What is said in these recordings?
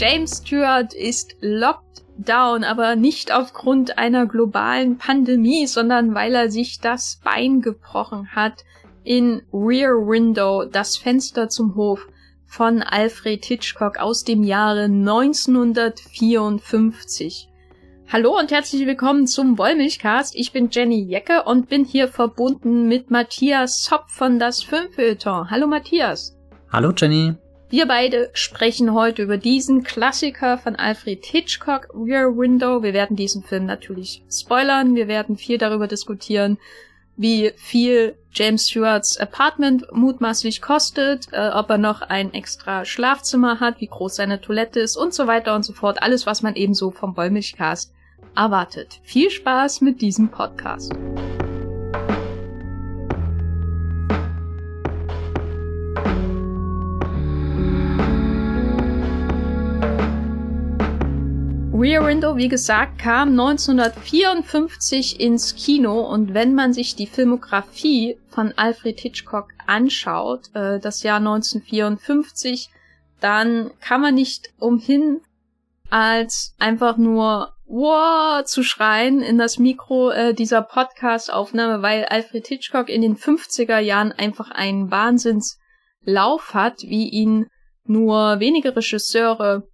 James Stewart ist locked down, aber nicht aufgrund einer globalen Pandemie, sondern weil er sich das Bein gebrochen hat in Rear Window, das Fenster zum Hof von Alfred Hitchcock aus dem Jahre 1954. Hallo und herzlich willkommen zum Wollmilchcast. Ich bin Jenny Jecke und bin hier verbunden mit Matthias Zopp von das Filmfeuilleton. Hallo Matthias. Hallo Jenny. Wir beide sprechen heute über diesen Klassiker von Alfred Hitchcock, Rear Window. Wir werden diesen Film natürlich spoilern. Wir werden viel darüber diskutieren, wie viel James Stewarts Apartment mutmaßlich kostet, äh, ob er noch ein extra Schlafzimmer hat, wie groß seine Toilette ist und so weiter und so fort. Alles, was man ebenso vom Wollmilchcast erwartet. Viel Spaß mit diesem Podcast. Rear Window, wie gesagt, kam 1954 ins Kino. Und wenn man sich die Filmografie von Alfred Hitchcock anschaut, äh, das Jahr 1954, dann kann man nicht umhin, als einfach nur wow zu schreien in das Mikro äh, dieser Podcast-Aufnahme, weil Alfred Hitchcock in den 50er Jahren einfach einen Wahnsinnslauf hat, wie ihn nur wenige Regisseure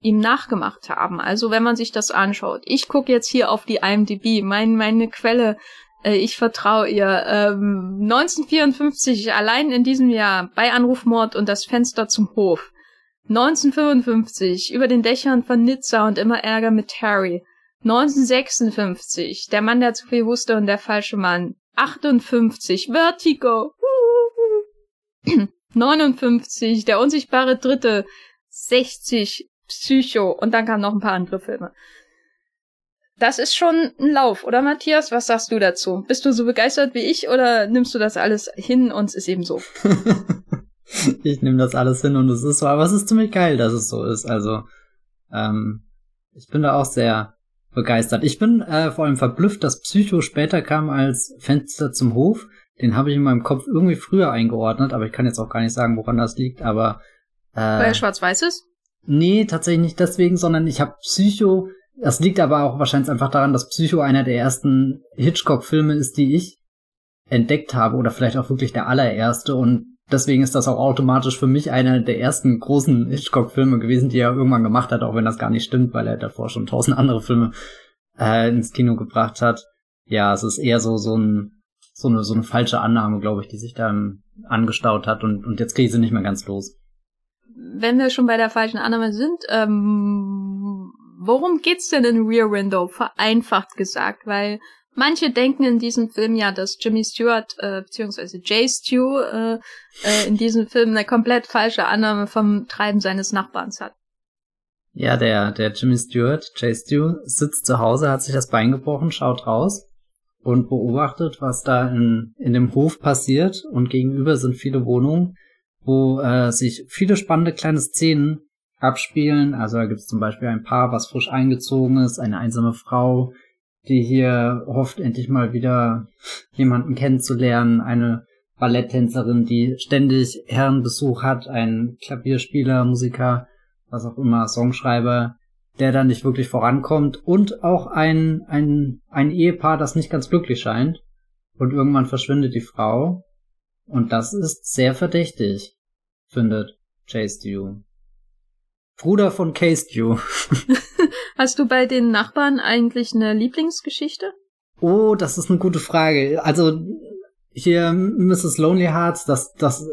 ihm nachgemacht haben. Also wenn man sich das anschaut. Ich gucke jetzt hier auf die IMDb, mein, meine Quelle, äh, ich vertraue ihr. Ähm, 1954, allein in diesem Jahr, bei Anrufmord und das Fenster zum Hof. 1955, über den Dächern von Nizza und immer Ärger mit Terry. 1956, der Mann, der zu viel wusste und der falsche Mann. 58, Vertigo. 59, der unsichtbare Dritte. 60, Psycho und dann kamen noch ein paar andere Filme. Das ist schon ein Lauf, oder Matthias? Was sagst du dazu? Bist du so begeistert wie ich oder nimmst du das alles hin und es ist eben so? ich nehme das alles hin und es ist so, aber es ist ziemlich geil, dass es so ist. Also, ähm, ich bin da auch sehr begeistert. Ich bin äh, vor allem verblüfft, dass Psycho später kam als Fenster zum Hof. Den habe ich in meinem Kopf irgendwie früher eingeordnet, aber ich kann jetzt auch gar nicht sagen, woran das liegt, aber äh, Weil er schwarz-weiß ist? Nee, tatsächlich nicht deswegen, sondern ich habe Psycho. Das liegt aber auch wahrscheinlich einfach daran, dass Psycho einer der ersten Hitchcock-Filme ist, die ich entdeckt habe oder vielleicht auch wirklich der allererste und deswegen ist das auch automatisch für mich einer der ersten großen Hitchcock-Filme gewesen, die er irgendwann gemacht hat, auch wenn das gar nicht stimmt, weil er davor schon tausend andere Filme äh, ins Kino gebracht hat. Ja, es ist eher so so ein so eine so eine falsche Annahme, glaube ich, die sich da angestaut hat und und jetzt kriege ich sie nicht mehr ganz los wenn wir schon bei der falschen Annahme sind, ähm, worum geht's denn in Rear Window? Vereinfacht gesagt, weil manche denken in diesem Film ja, dass Jimmy Stewart äh, beziehungsweise Jay Stew äh, äh, in diesem Film eine komplett falsche Annahme vom Treiben seines Nachbarns hat. Ja, der, der Jimmy Stewart, Jay Stew, sitzt zu Hause, hat sich das Bein gebrochen, schaut raus und beobachtet, was da in, in dem Hof passiert und gegenüber sind viele Wohnungen wo äh, sich viele spannende kleine Szenen abspielen. Also da gibt es zum Beispiel ein Paar, was frisch eingezogen ist, eine einsame Frau, die hier hofft, endlich mal wieder jemanden kennenzulernen, eine Balletttänzerin, die ständig Herrenbesuch hat, ein Klavierspieler, Musiker, was auch immer, Songschreiber, der dann nicht wirklich vorankommt und auch ein, ein, ein Ehepaar, das nicht ganz glücklich scheint. Und irgendwann verschwindet die Frau. Und das ist sehr verdächtig findet Jay Stew. Bruder von Case Stew. Hast du bei den Nachbarn eigentlich eine Lieblingsgeschichte? Oh, das ist eine gute Frage. Also hier Mrs. Lonely Hearts, das, das,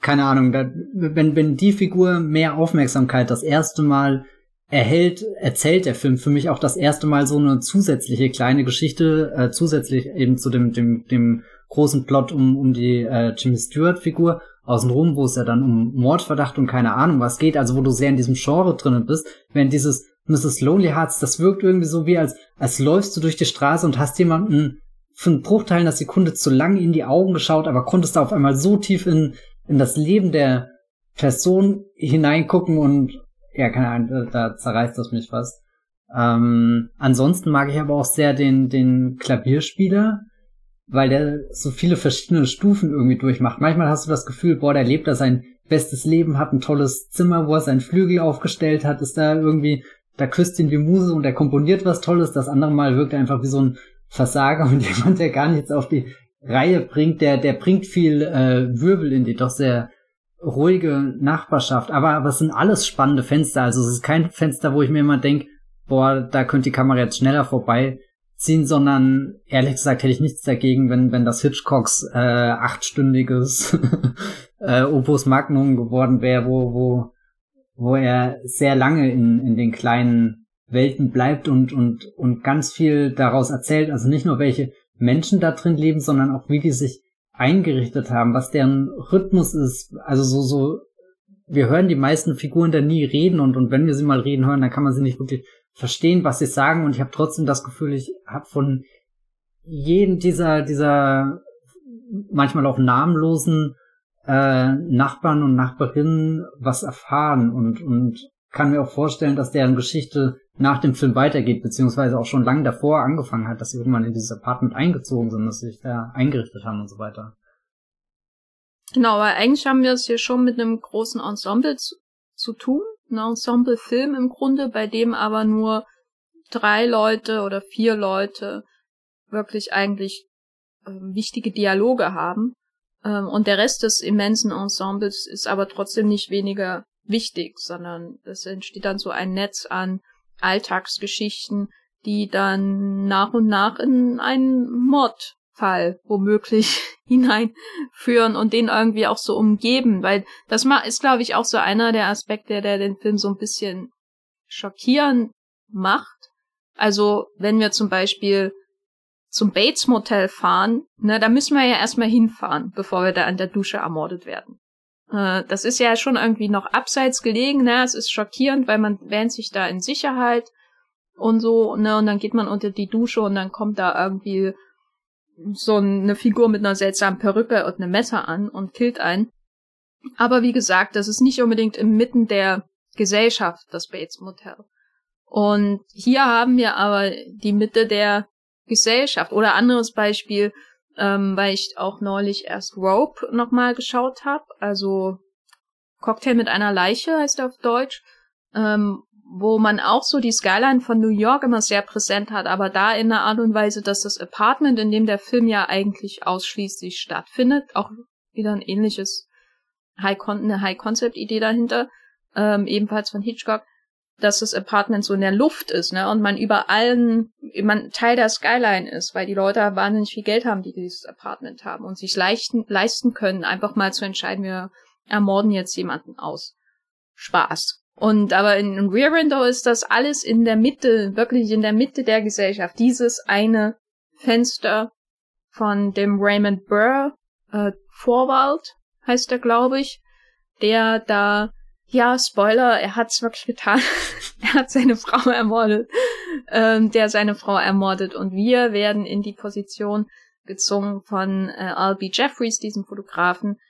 keine Ahnung, da, wenn, wenn die Figur mehr Aufmerksamkeit das erste Mal erhält, erzählt der Film für mich auch das erste Mal so eine zusätzliche kleine Geschichte, äh, zusätzlich eben zu dem, dem, dem großen Plot um, um die äh, Jimmy Stewart-Figur außenrum, wo es ja dann um Mordverdacht und keine Ahnung was geht, also wo du sehr in diesem Genre drinnen bist, während dieses Mrs. Lonely Hearts, das wirkt irgendwie so wie als, als läufst du durch die Straße und hast jemanden für einen Bruchteil einer Sekunde zu lang in die Augen geschaut, aber konntest da auf einmal so tief in, in das Leben der Person hineingucken und ja, keine Ahnung, da zerreißt das mich fast. Ähm, ansonsten mag ich aber auch sehr den, den Klavierspieler, weil der so viele verschiedene Stufen irgendwie durchmacht. Manchmal hast du das Gefühl, boah, der lebt da sein bestes Leben, hat ein tolles Zimmer, wo er seinen Flügel aufgestellt hat, ist da irgendwie, da küsst ihn wie Muse und er komponiert was Tolles. Das andere Mal wirkt er einfach wie so ein Versager und jemand, der gar nichts auf die Reihe bringt, der, der bringt viel äh, Wirbel in die doch sehr ruhige Nachbarschaft. Aber, aber es sind alles spannende Fenster. Also es ist kein Fenster, wo ich mir immer denke, boah, da könnte die Kamera jetzt schneller vorbeiziehen, sondern ehrlich gesagt hätte ich nichts dagegen, wenn, wenn das Hitchcocks äh, achtstündiges äh, Opus Magnum geworden wäre, wo, wo, wo er sehr lange in, in den kleinen Welten bleibt und, und, und ganz viel daraus erzählt. Also nicht nur welche Menschen da drin leben, sondern auch wie die sich eingerichtet haben, was deren Rhythmus ist. Also so, so, wir hören die meisten Figuren da nie reden und, und wenn wir sie mal reden hören, dann kann man sie nicht wirklich verstehen, was sie sagen. Und ich habe trotzdem das Gefühl, ich habe von jedem dieser, dieser manchmal auch namenlosen äh, Nachbarn und Nachbarinnen was erfahren. Und, und kann mir auch vorstellen, dass deren Geschichte nach dem Film weitergeht, beziehungsweise auch schon lange davor angefangen hat, dass sie irgendwann in dieses Apartment eingezogen sind, dass sie sich da eingerichtet haben und so weiter. Genau, weil eigentlich haben wir es hier schon mit einem großen Ensemble zu, zu tun, ein Ensemble-Film im Grunde, bei dem aber nur drei Leute oder vier Leute wirklich eigentlich äh, wichtige Dialoge haben. Ähm, und der Rest des immensen Ensembles ist aber trotzdem nicht weniger wichtig, sondern es entsteht dann so ein Netz an Alltagsgeschichten, die dann nach und nach in einen Mordfall womöglich hineinführen und den irgendwie auch so umgeben, weil das ist, glaube ich, auch so einer der Aspekte, der den Film so ein bisschen schockierend macht. Also, wenn wir zum Beispiel zum Bates Motel fahren, ne, da müssen wir ja erstmal hinfahren, bevor wir da an der Dusche ermordet werden. Äh, das ist ja schon irgendwie noch abseits gelegen, ne? Es ist schockierend, weil man wähnt sich da in Sicherheit und so, ne? Und dann geht man unter die Dusche und dann kommt da irgendwie so eine Figur mit einer seltsamen Perücke und einem Messer an und killt einen. Aber wie gesagt, das ist nicht unbedingt inmitten der Gesellschaft, das Bates Motel. Und hier haben wir aber die Mitte der Gesellschaft. Oder anderes Beispiel, ähm, weil ich auch neulich erst Rope nochmal geschaut habe. Also Cocktail mit einer Leiche heißt er auf Deutsch. Ähm, wo man auch so die Skyline von New York immer sehr präsent hat, aber da in einer Art und Weise, dass das Apartment, in dem der Film ja eigentlich ausschließlich stattfindet, auch wieder ein ähnliches High eine High-Concept-Idee dahinter, ähm, ebenfalls von Hitchcock, dass das Apartment so in der Luft ist, ne, und man über allen, man Teil der Skyline ist, weil die Leute wahnsinnig viel Geld haben, die dieses Apartment haben und sich leichten, leisten können, einfach mal zu entscheiden, wir ermorden jetzt jemanden aus. Spaß. Und aber in Rear Window ist das alles in der Mitte, wirklich in der Mitte der Gesellschaft. Dieses eine Fenster von dem Raymond Burr, äh, Vorwald heißt er, glaube ich, der da ja, Spoiler, er hat's wirklich getan. er hat seine Frau ermordet. Ähm, der seine Frau ermordet. Und wir werden in die Position gezwungen von äh, Albie Jeffries, diesem Fotografen,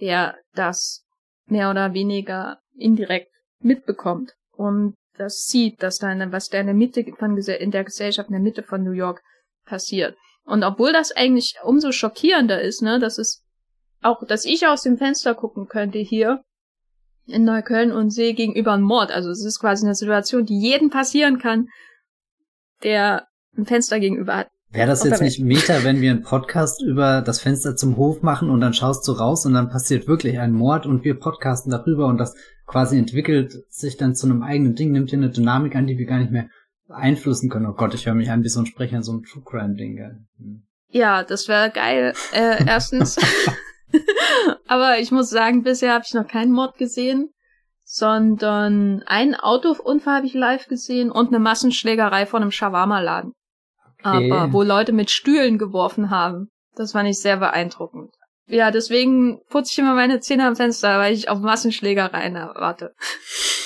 der das mehr oder weniger indirekt mitbekommt und das sieht, dass da eine, was da in der Mitte von in der Gesellschaft in der Mitte von New York passiert. Und obwohl das eigentlich umso schockierender ist, ne, dass es auch, dass ich aus dem Fenster gucken könnte hier in Neukölln und sehe gegenüber einen Mord. Also es ist quasi eine Situation, die jedem passieren kann, der ein Fenster gegenüber hat. Wäre das jetzt nicht Meta, wenn wir einen Podcast über das Fenster zum Hof machen und dann schaust du raus und dann passiert wirklich ein Mord und wir podcasten darüber und das quasi entwickelt sich dann zu einem eigenen Ding, nimmt hier eine Dynamik an, die wir gar nicht mehr beeinflussen können. Oh Gott, ich höre mich an wie so ein Sprecher in so einem True Crime Ding. Hm. Ja, das wäre geil. Äh, erstens. Aber ich muss sagen, bisher habe ich noch keinen Mord gesehen, sondern einen Autounfall habe ich live gesehen und eine Massenschlägerei von einem Shawarma-Laden. Okay. Aber wo Leute mit Stühlen geworfen haben. Das fand ich sehr beeindruckend. Ja, deswegen putze ich immer meine Zähne am Fenster, weil ich auf Massenschlägereien warte.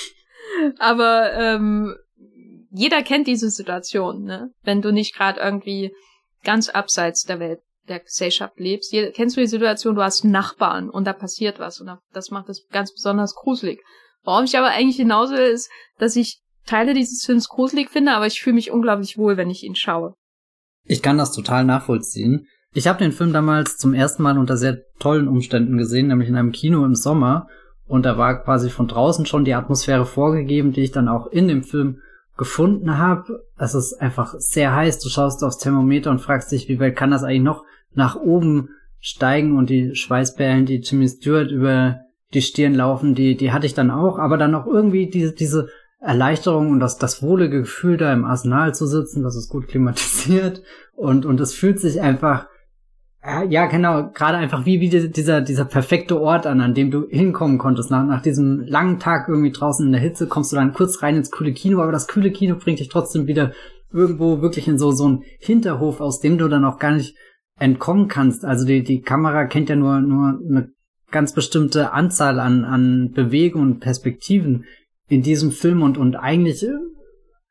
Aber ähm, jeder kennt diese Situation, ne? Wenn du nicht gerade irgendwie ganz abseits der Welt der Gesellschaft lebst. Hier, kennst du die Situation, du hast Nachbarn und da passiert was und das macht es ganz besonders gruselig. Warum ich aber eigentlich hinaus will, ist, dass ich Teile dieses Films gruselig finde, aber ich fühle mich unglaublich wohl, wenn ich ihn schaue. Ich kann das total nachvollziehen. Ich habe den Film damals zum ersten Mal unter sehr tollen Umständen gesehen, nämlich in einem Kino im Sommer. und da war quasi von draußen schon die Atmosphäre vorgegeben, die ich dann auch in dem Film gefunden habe. Es ist einfach sehr heiß. Du schaust aufs Thermometer und fragst dich, wie weit kann das eigentlich noch nach oben steigen und die Schweißperlen, die Jimmy Stewart über die Stirn laufen, die, die hatte ich dann auch, aber dann auch irgendwie diese, diese Erleichterung und das, das wohlige Gefühl, da im Arsenal zu sitzen, das ist gut klimatisiert und, und es fühlt sich einfach ja, genau, gerade einfach wie, wie dieser, dieser perfekte Ort an, an dem du hinkommen konntest. Nach, nach diesem langen Tag irgendwie draußen in der Hitze kommst du dann kurz rein ins kühle Kino, aber das kühle Kino bringt dich trotzdem wieder irgendwo wirklich in so, so einen Hinterhof, aus dem du dann auch gar nicht entkommen kannst. Also die, die Kamera kennt ja nur, nur eine ganz bestimmte Anzahl an, an Bewegungen und Perspektiven in diesem Film und, und eigentlich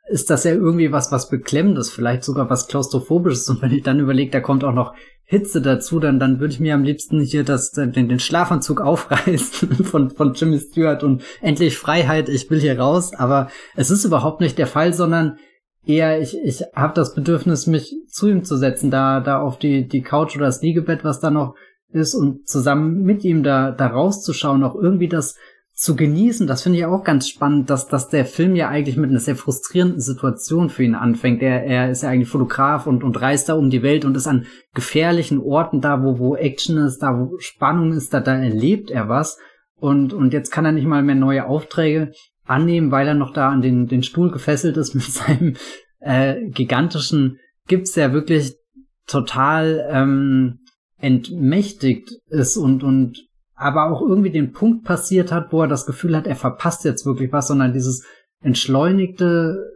ist das ja irgendwie was, was Beklemmendes, vielleicht sogar was Klaustrophobisches. Und wenn ich dann überlege, da kommt auch noch Hitze dazu, dann, dann würde ich mir am liebsten hier das, den, den Schlafanzug aufreißen von, von Jimmy Stewart und endlich Freiheit, ich will hier raus. Aber es ist überhaupt nicht der Fall, sondern eher, ich, ich habe das Bedürfnis, mich zu ihm zu setzen, da, da auf die, die Couch oder das Liegebett, was da noch ist, und zusammen mit ihm da, da rauszuschauen, auch irgendwie das zu genießen, das finde ich auch ganz spannend, dass, dass der Film ja eigentlich mit einer sehr frustrierenden Situation für ihn anfängt. Er, er ist ja eigentlich Fotograf und, und reist da um die Welt und ist an gefährlichen Orten da, wo, wo Action ist, da wo Spannung ist, da, da erlebt er was. Und, und jetzt kann er nicht mal mehr neue Aufträge annehmen, weil er noch da an den, den Stuhl gefesselt ist mit seinem äh, gigantischen Gips, der wirklich total ähm, entmächtigt ist und, und aber auch irgendwie den Punkt passiert hat, wo er das Gefühl hat, er verpasst jetzt wirklich was, sondern dieses entschleunigte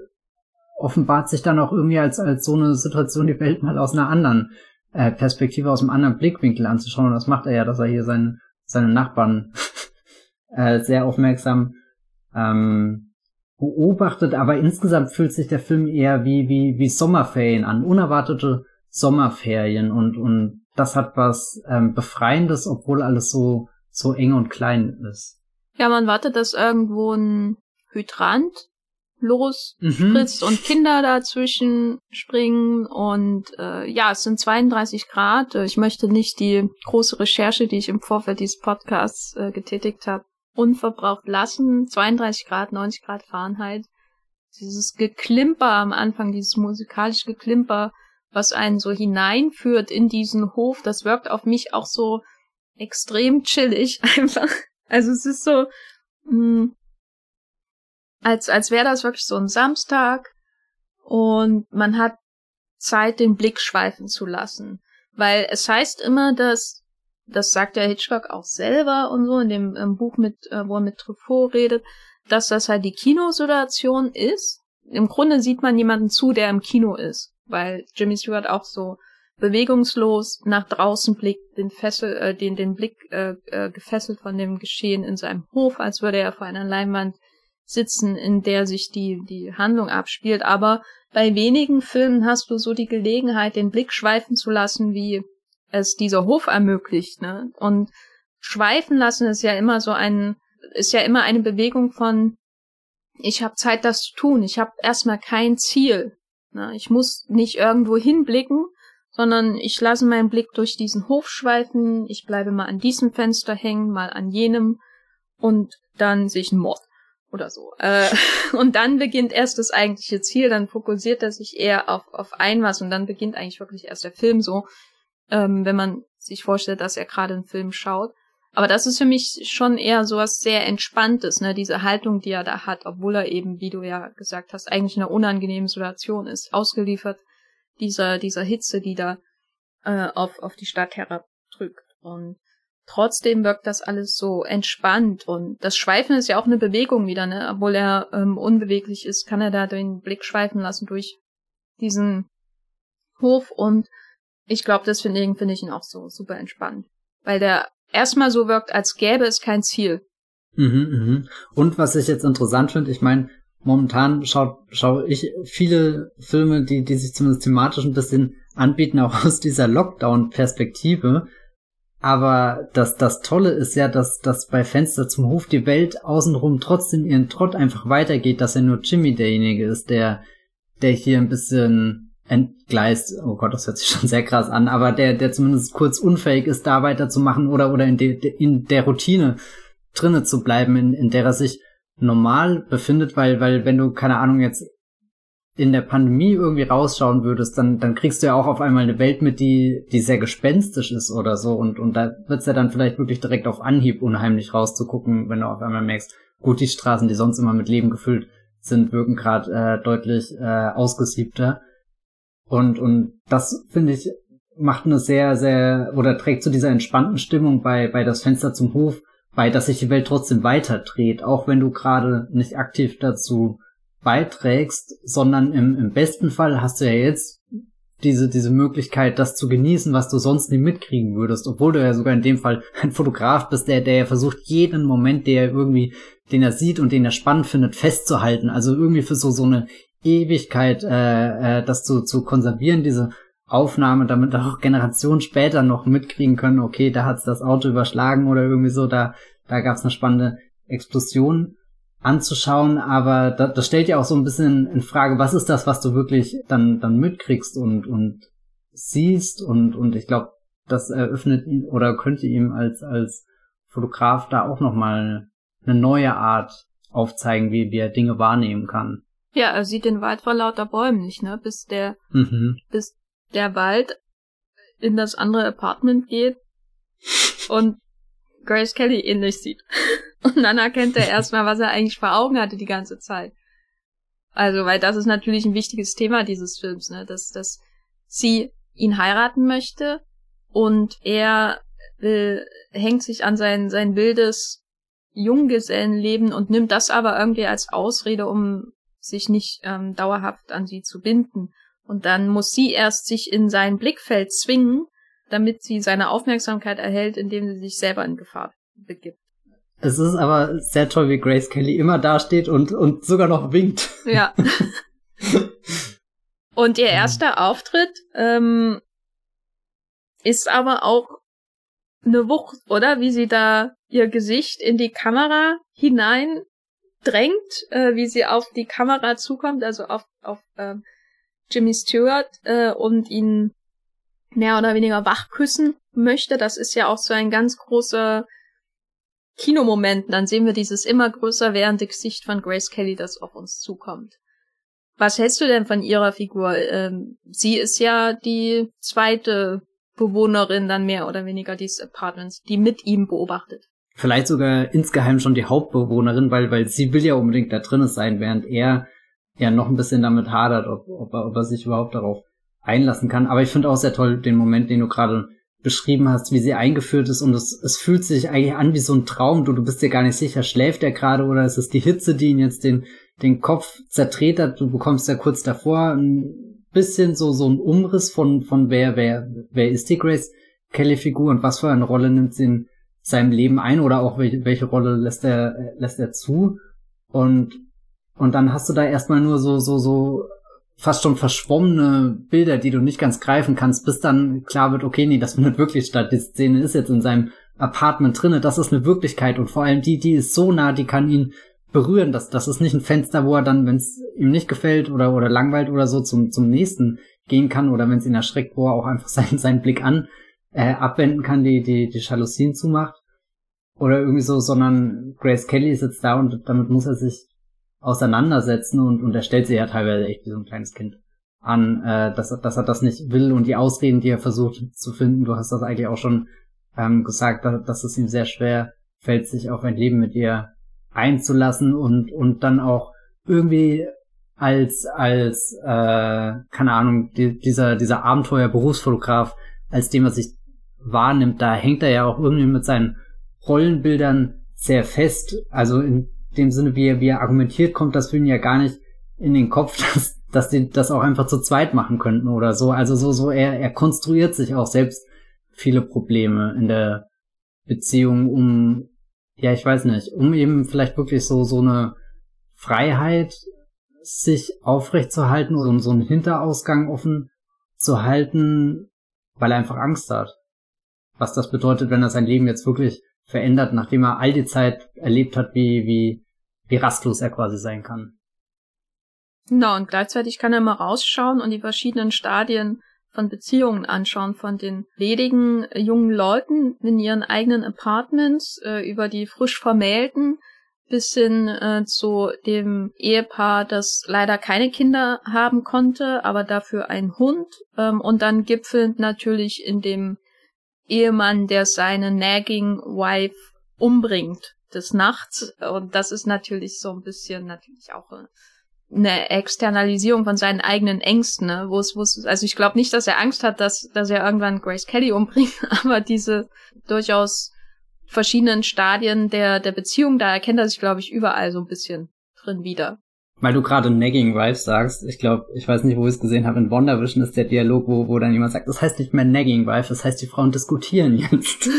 offenbart sich dann auch irgendwie als, als so eine Situation, die Welt mal aus einer anderen äh, Perspektive, aus einem anderen Blickwinkel anzuschauen. Und das macht er ja, dass er hier seinen, seine Nachbarn äh, sehr aufmerksam ähm, beobachtet. Aber insgesamt fühlt sich der Film eher wie, wie, wie Sommerferien an, unerwartete Sommerferien und, und das hat was ähm, Befreiendes, obwohl alles so, so eng und klein ist. Ja, man wartet, dass irgendwo ein Hydrant losspritzt mhm. und Kinder dazwischen springen und äh, ja, es sind 32 Grad. Ich möchte nicht die große Recherche, die ich im Vorfeld dieses Podcasts äh, getätigt habe, unverbraucht lassen. 32 Grad, 90 Grad Fahrenheit. Dieses Geklimper am Anfang, dieses musikalische Geklimper, was einen so hineinführt in diesen Hof, das wirkt auf mich auch so extrem chillig einfach. Also es ist so, mh, hm, als, als wäre das wirklich so ein Samstag und man hat Zeit, den Blick schweifen zu lassen. Weil es heißt immer, dass, das sagt ja Hitchcock auch selber und so in dem im Buch mit, äh, wo er mit Truffaut redet, dass das halt die Kinosituation ist. Im Grunde sieht man jemanden zu, der im Kino ist weil Jimmy Stewart auch so bewegungslos nach draußen blickt, den Fessel, äh, den, den Blick äh, äh, gefesselt von dem Geschehen in seinem Hof, als würde er vor einer Leinwand sitzen, in der sich die, die Handlung abspielt. Aber bei wenigen Filmen hast du so die Gelegenheit, den Blick schweifen zu lassen, wie es dieser Hof ermöglicht. Ne? Und schweifen lassen ist ja immer so ein, ist ja immer eine Bewegung von, ich habe Zeit, das zu tun. Ich habe erstmal kein Ziel. Na, ich muss nicht irgendwo hinblicken, sondern ich lasse meinen Blick durch diesen Hof schweifen, ich bleibe mal an diesem Fenster hängen, mal an jenem und dann sehe ich einen Mord oder so. Äh, und dann beginnt erst das eigentliche Ziel, dann fokussiert er sich eher auf, auf ein was und dann beginnt eigentlich wirklich erst der Film so, ähm, wenn man sich vorstellt, dass er gerade einen Film schaut. Aber das ist für mich schon eher sowas sehr Entspanntes, ne, diese Haltung, die er da hat, obwohl er eben, wie du ja gesagt hast, eigentlich in einer unangenehmen Situation ist, ausgeliefert dieser, dieser Hitze, die da äh, auf, auf die Stadt herabdrückt. Und trotzdem wirkt das alles so entspannt und das Schweifen ist ja auch eine Bewegung wieder, ne? Obwohl er ähm, unbeweglich ist, kann er da den Blick schweifen lassen durch diesen Hof und ich glaube, das finde find ich ihn auch so super entspannt. Weil der erstmal so wirkt, als gäbe es kein Ziel. Mhm, mhm. Und was ich jetzt interessant finde, ich meine, momentan schaue schau ich viele Filme, die, die sich zumindest thematisch ein bisschen anbieten, auch aus dieser Lockdown-Perspektive. Aber das, das Tolle ist ja, dass, dass bei Fenster zum Hof die Welt außenrum trotzdem ihren Trott einfach weitergeht, dass er nur Jimmy derjenige ist, der, der hier ein bisschen entgleist, oh Gott, das hört sich schon sehr krass an, aber der, der zumindest kurz unfähig ist, da weiterzumachen oder, oder in, de, in der Routine drinne zu bleiben, in, in der er sich normal befindet, weil, weil wenn du, keine Ahnung, jetzt in der Pandemie irgendwie rausschauen würdest, dann, dann kriegst du ja auch auf einmal eine Welt mit, die, die sehr gespenstisch ist oder so. Und, und da wird's ja dann vielleicht wirklich direkt auf Anhieb unheimlich rauszugucken, wenn du auf einmal merkst, gut, die Straßen, die sonst immer mit Leben gefüllt sind, wirken gerade äh, deutlich äh, ausgesiebter. Und, und das, finde ich, macht eine sehr, sehr, oder trägt zu dieser entspannten Stimmung bei, bei das Fenster zum Hof bei, dass sich die Welt trotzdem weiter dreht, auch wenn du gerade nicht aktiv dazu beiträgst, sondern im, im besten Fall hast du ja jetzt diese, diese Möglichkeit, das zu genießen, was du sonst nie mitkriegen würdest, obwohl du ja sogar in dem Fall ein Fotograf bist, der, der ja versucht, jeden Moment, der irgendwie, den er sieht und den er spannend findet, festzuhalten. Also irgendwie für so, so eine Ewigkeit, äh, äh, das zu, zu konservieren, diese Aufnahme, damit auch Generationen später noch mitkriegen können, okay, da hat's das Auto überschlagen oder irgendwie so, da, da gab's eine spannende Explosion anzuschauen, aber das, das stellt ja auch so ein bisschen in Frage, was ist das, was du wirklich dann, dann mitkriegst und, und siehst und, und ich glaube, das eröffnet ihn oder könnte ihm als, als Fotograf da auch nochmal eine neue Art aufzeigen, wie, wie er Dinge wahrnehmen kann. Ja, er sieht den Wald vor lauter Bäumen nicht, ne? Bis der, mhm. bis der Wald in das andere Apartment geht und Grace Kelly ähnlich sieht. Und dann erkennt er erstmal, was er eigentlich vor Augen hatte die ganze Zeit. Also, weil das ist natürlich ein wichtiges Thema dieses Films, ne? Dass, dass sie ihn heiraten möchte und er will, hängt sich an sein, sein wildes Junggesellenleben und nimmt das aber irgendwie als Ausrede, um sich nicht ähm, dauerhaft an sie zu binden. Und dann muss sie erst sich in sein Blickfeld zwingen, damit sie seine Aufmerksamkeit erhält, indem sie sich selber in Gefahr begibt. Es ist aber sehr toll, wie Grace Kelly immer dasteht und, und sogar noch winkt. Ja. und ihr erster Auftritt ähm, ist aber auch eine Wucht, oder? Wie sie da ihr Gesicht in die Kamera hinein drängt, äh, wie sie auf die Kamera zukommt, also auf, auf äh, Jimmy Stewart äh, und ihn mehr oder weniger wachküssen möchte. Das ist ja auch so ein ganz großer Kinomoment. Dann sehen wir dieses immer größer werdende Gesicht von Grace Kelly, das auf uns zukommt. Was hältst du denn von ihrer Figur? Ähm, sie ist ja die zweite Bewohnerin dann mehr oder weniger dieses Apartments, die mit ihm beobachtet. Vielleicht sogar insgeheim schon die Hauptbewohnerin, weil, weil sie will ja unbedingt da drinnen sein, während er ja noch ein bisschen damit hadert, ob, ob, er, ob er sich überhaupt darauf einlassen kann. Aber ich finde auch sehr toll den Moment, den du gerade beschrieben hast, wie sie eingeführt ist und es, es fühlt sich eigentlich an wie so ein Traum. Du, du bist dir gar nicht sicher, schläft er gerade oder ist es die Hitze, die ihn jetzt den, den Kopf zertret hat. Du bekommst ja kurz davor ein bisschen so, so ein Umriss von, von wer, wer, wer ist die Grace Kelly Figur und was für eine Rolle nimmt sie in seinem Leben ein oder auch welche, welche Rolle lässt er, lässt er zu. Und, und dann hast du da erstmal nur so, so, so fast schon verschwommene Bilder, die du nicht ganz greifen kannst, bis dann klar wird, okay, nee, das findet wirklich statt. Die Szene ist jetzt in seinem Apartment drinne, das ist eine Wirklichkeit und vor allem die, die ist so nah, die kann ihn berühren. Das, das ist nicht ein Fenster, wo er dann, wenn es ihm nicht gefällt oder, oder langweilt oder so, zum, zum nächsten gehen kann oder wenn es ihn erschreckt, wo er auch einfach seinen, seinen Blick an äh, abwenden kann, die, die, die Jalousien zumacht. Oder irgendwie so, sondern Grace Kelly sitzt da und damit muss er sich auseinandersetzen und, und er stellt sie ja teilweise echt wie so ein kleines Kind an, äh, dass, dass er das nicht will und die Ausreden, die er versucht zu finden, du hast das eigentlich auch schon ähm, gesagt, dass, dass es ihm sehr schwer fällt, sich auf ein Leben mit ihr einzulassen und, und dann auch irgendwie als, als, äh, keine Ahnung, die, dieser, dieser Abenteuer-Berufsfotograf, als dem er sich wahrnimmt, da hängt er ja auch irgendwie mit seinen Rollenbildern sehr fest. Also in dem Sinne, wie er, wie er argumentiert, kommt das für ihn ja gar nicht in den Kopf, dass, dass die das auch einfach zu zweit machen könnten oder so. Also so, so, er, er konstruiert sich auch selbst viele Probleme in der Beziehung, um, ja, ich weiß nicht, um eben vielleicht wirklich so, so eine Freiheit sich aufrechtzuerhalten oder um so einen Hinterausgang offen zu halten, weil er einfach Angst hat. Was das bedeutet, wenn er sein Leben jetzt wirklich verändert, nachdem er all die Zeit erlebt hat, wie, wie, wie rastlos er quasi sein kann. Na, und gleichzeitig kann er mal rausschauen und die verschiedenen Stadien von Beziehungen anschauen, von den ledigen äh, jungen Leuten in ihren eigenen Apartments, äh, über die frisch vermählten, bis hin äh, zu dem Ehepaar, das leider keine Kinder haben konnte, aber dafür einen Hund. Ähm, und dann gipfelnd natürlich in dem Ehemann, der seine nagging Wife umbringt des Nachts. Und das ist natürlich so ein bisschen natürlich auch äh, eine Externalisierung von seinen eigenen Ängsten, ne? wo es, wo es, also ich glaube nicht, dass er Angst hat, dass, dass er irgendwann Grace Kelly umbringt, aber diese durchaus verschiedenen Stadien der, der Beziehung, da erkennt er sich, glaube ich, überall so ein bisschen drin wieder. Weil du gerade Nagging Wife sagst, ich glaube, ich weiß nicht, wo ich es gesehen habe, in WandaVision ist der Dialog, wo, wo dann jemand sagt, das heißt nicht mehr Nagging Wife, das heißt, die Frauen diskutieren jetzt.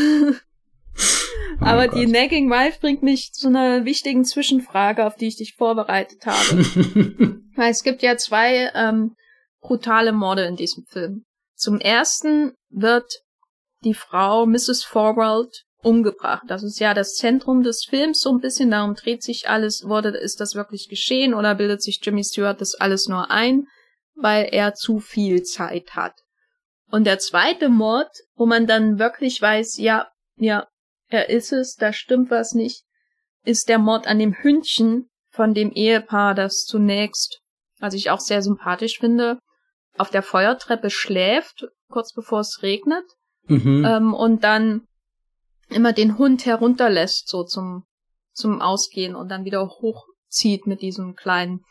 Oh Aber die Nagging Wife bringt mich zu einer wichtigen Zwischenfrage, auf die ich dich vorbereitet habe. Weil es gibt ja zwei ähm, brutale Morde in diesem Film. Zum ersten wird die Frau Mrs. Forward umgebracht. Das ist ja das Zentrum des Films so ein bisschen, darum dreht sich alles, wurde, ist das wirklich geschehen oder bildet sich Jimmy Stewart das alles nur ein, weil er zu viel Zeit hat. Und der zweite Mord, wo man dann wirklich weiß, ja, ja, er ist es, da stimmt was nicht, ist der Mord an dem Hündchen von dem Ehepaar, das zunächst, was ich auch sehr sympathisch finde, auf der Feuertreppe schläft, kurz bevor es regnet, mhm. ähm, und dann immer den Hund herunterlässt, so zum, zum Ausgehen und dann wieder hochzieht mit diesem kleinen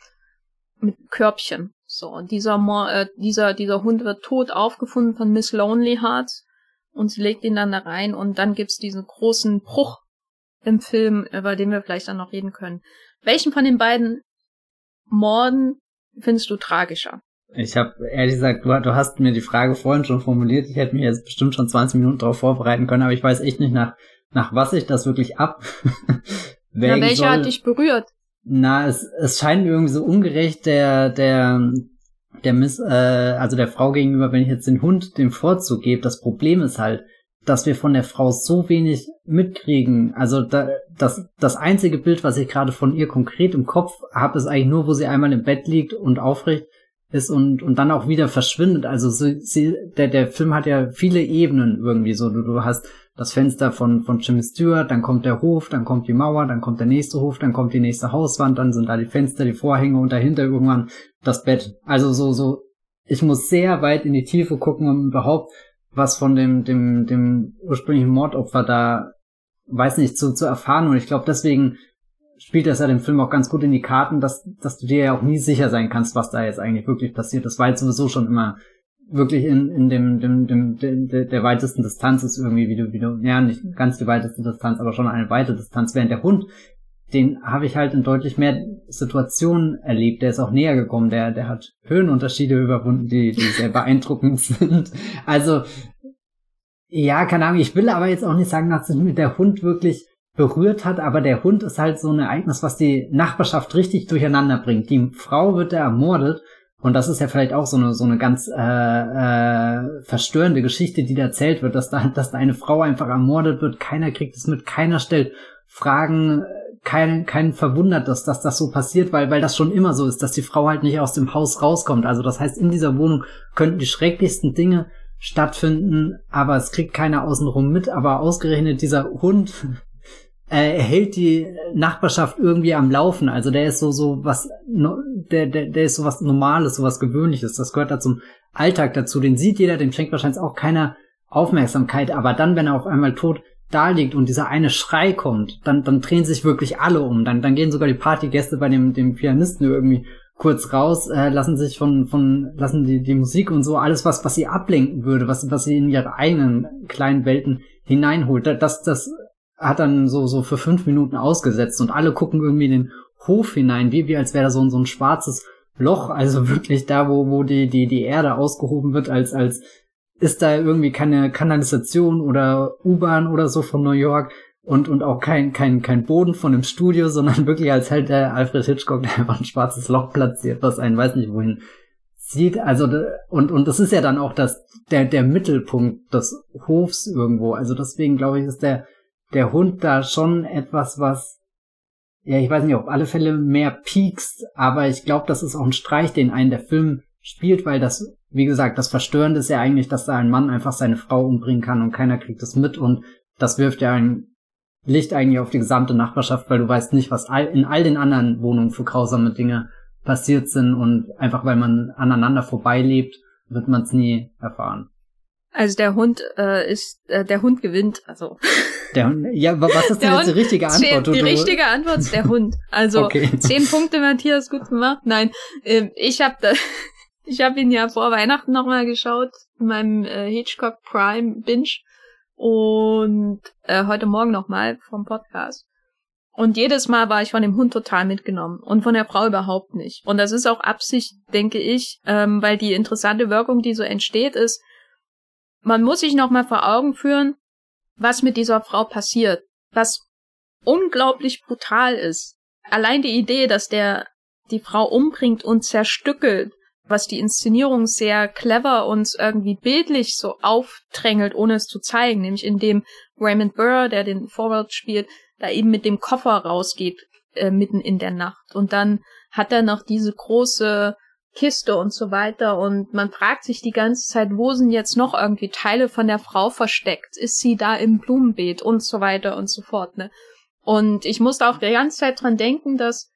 mit Körbchen. So, und dieser, äh, dieser, dieser Hund wird tot aufgefunden von Miss Lonely Hearts und sie legt ihn dann da rein und dann gibt's diesen großen Bruch im Film, über den wir vielleicht dann noch reden können. Welchen von den beiden Morden findest du tragischer? Ich habe ehrlich gesagt, du, du, hast mir die Frage vorhin schon formuliert. Ich hätte mir jetzt bestimmt schon 20 Minuten darauf vorbereiten können, aber ich weiß echt nicht nach nach was ich das wirklich ab. Na, welcher soll. hat dich berührt? Na, es, es scheint irgendwie so ungerecht der der der Miss, äh, also der Frau gegenüber, wenn ich jetzt den Hund den Vorzug gebe. Das Problem ist halt, dass wir von der Frau so wenig mitkriegen. Also da, das, das einzige Bild, was ich gerade von ihr konkret im Kopf habe, ist eigentlich nur, wo sie einmal im Bett liegt und aufrecht ist und, und dann auch wieder verschwindet. Also sie, sie, der, der Film hat ja viele Ebenen irgendwie so. Du, du hast das Fenster von, von Jimmy Stewart, dann kommt der Hof, dann kommt die Mauer, dann kommt der nächste Hof, dann kommt die nächste Hauswand, dann sind da die Fenster, die Vorhänge und dahinter irgendwann das Bett. Also so, so, ich muss sehr weit in die Tiefe gucken, um überhaupt was von dem, dem, dem ursprünglichen Mordopfer da, weiß nicht, zu, zu erfahren. Und ich glaube, deswegen spielt das ja dem Film auch ganz gut in die Karten, dass, dass du dir ja auch nie sicher sein kannst, was da jetzt eigentlich wirklich passiert. Das war jetzt sowieso schon immer wirklich in, in dem, dem, dem, dem der, weitesten Distanz ist irgendwie, wie du, wie du, ja, nicht ganz die weiteste Distanz, aber schon eine weite Distanz, während der Hund, den habe ich halt in deutlich mehr Situationen erlebt, der ist auch näher gekommen, der, der hat Höhenunterschiede überwunden, die, die sehr beeindruckend sind. Also, ja, keine Ahnung, ich will aber jetzt auch nicht sagen, dass mich der Hund wirklich berührt hat, aber der Hund ist halt so ein Ereignis, was die Nachbarschaft richtig durcheinander bringt. Die Frau wird da ermordet und das ist ja vielleicht auch so eine so eine ganz äh, äh, verstörende Geschichte, die da erzählt wird, dass da dass da eine Frau einfach ermordet wird, keiner kriegt es mit, keiner stellt Fragen, kein kein verwundert, dass dass das so passiert, weil weil das schon immer so ist, dass die Frau halt nicht aus dem Haus rauskommt. Also das heißt, in dieser Wohnung könnten die schrecklichsten Dinge stattfinden, aber es kriegt keiner außenrum mit. Aber ausgerechnet dieser Hund er hält die Nachbarschaft irgendwie am Laufen. Also der ist so so was, der der der ist so was Normales, so was Gewöhnliches. Das gehört da zum Alltag dazu. Den sieht jeder, dem schenkt wahrscheinlich auch keiner Aufmerksamkeit. Aber dann, wenn er auf einmal tot da liegt und dieser eine Schrei kommt, dann dann drehen sich wirklich alle um. Dann dann gehen sogar die Partygäste bei dem dem Pianisten irgendwie kurz raus, äh, lassen sich von von lassen die die Musik und so alles was was sie ablenken würde, was was sie in ihre eigenen kleinen Welten hineinholt. Das das hat dann so, so für fünf Minuten ausgesetzt und alle gucken irgendwie in den Hof hinein, wie, wie als wäre da so, so ein schwarzes Loch, also wirklich da, wo, wo die, die, die Erde ausgehoben wird, als, als ist da irgendwie keine Kanalisation oder U-Bahn oder so von New York und, und auch kein, kein, kein Boden von dem Studio, sondern wirklich als halt der Alfred Hitchcock, der einfach ein schwarzes Loch platziert, was einen weiß nicht wohin sieht. Also, und, und das ist ja dann auch das, der, der Mittelpunkt des Hofs irgendwo. Also deswegen glaube ich, ist der, der Hund da schon etwas, was, ja, ich weiß nicht, auf alle Fälle mehr piekst, aber ich glaube, das ist auch ein Streich, den einen der Film spielt, weil das, wie gesagt, das Verstörende ist ja eigentlich, dass da ein Mann einfach seine Frau umbringen kann und keiner kriegt es mit und das wirft ja ein Licht eigentlich auf die gesamte Nachbarschaft, weil du weißt nicht, was all, in all den anderen Wohnungen für grausame Dinge passiert sind und einfach weil man aneinander vorbeilebt, wird man es nie erfahren. Also der Hund äh, ist, äh, der Hund gewinnt, also. Der Hund, ja, was ist denn jetzt die richtige Antwort? Die, die richtige Antwort ist der Hund. Also okay. zehn Punkte, Matthias, gut gemacht. Nein, äh, ich habe da, ich habe ihn ja vor Weihnachten nochmal geschaut, in meinem äh, Hitchcock Prime Binge und äh, heute Morgen nochmal vom Podcast. Und jedes Mal war ich von dem Hund total mitgenommen und von der Frau überhaupt nicht. Und das ist auch Absicht, denke ich, ähm, weil die interessante Wirkung, die so entsteht, ist, man muss sich nochmal vor Augen führen, was mit dieser Frau passiert, was unglaublich brutal ist. Allein die Idee, dass der die Frau umbringt und zerstückelt, was die Inszenierung sehr clever uns irgendwie bildlich so aufdrängelt, ohne es zu zeigen, nämlich indem Raymond Burr, der den Forward spielt, da eben mit dem Koffer rausgeht, äh, mitten in der Nacht. Und dann hat er noch diese große Kiste und so weiter und man fragt sich die ganze Zeit, wo sind jetzt noch irgendwie Teile von der Frau versteckt? Ist sie da im Blumenbeet und so weiter und so fort, ne? Und ich musste auch die ganze Zeit dran denken, dass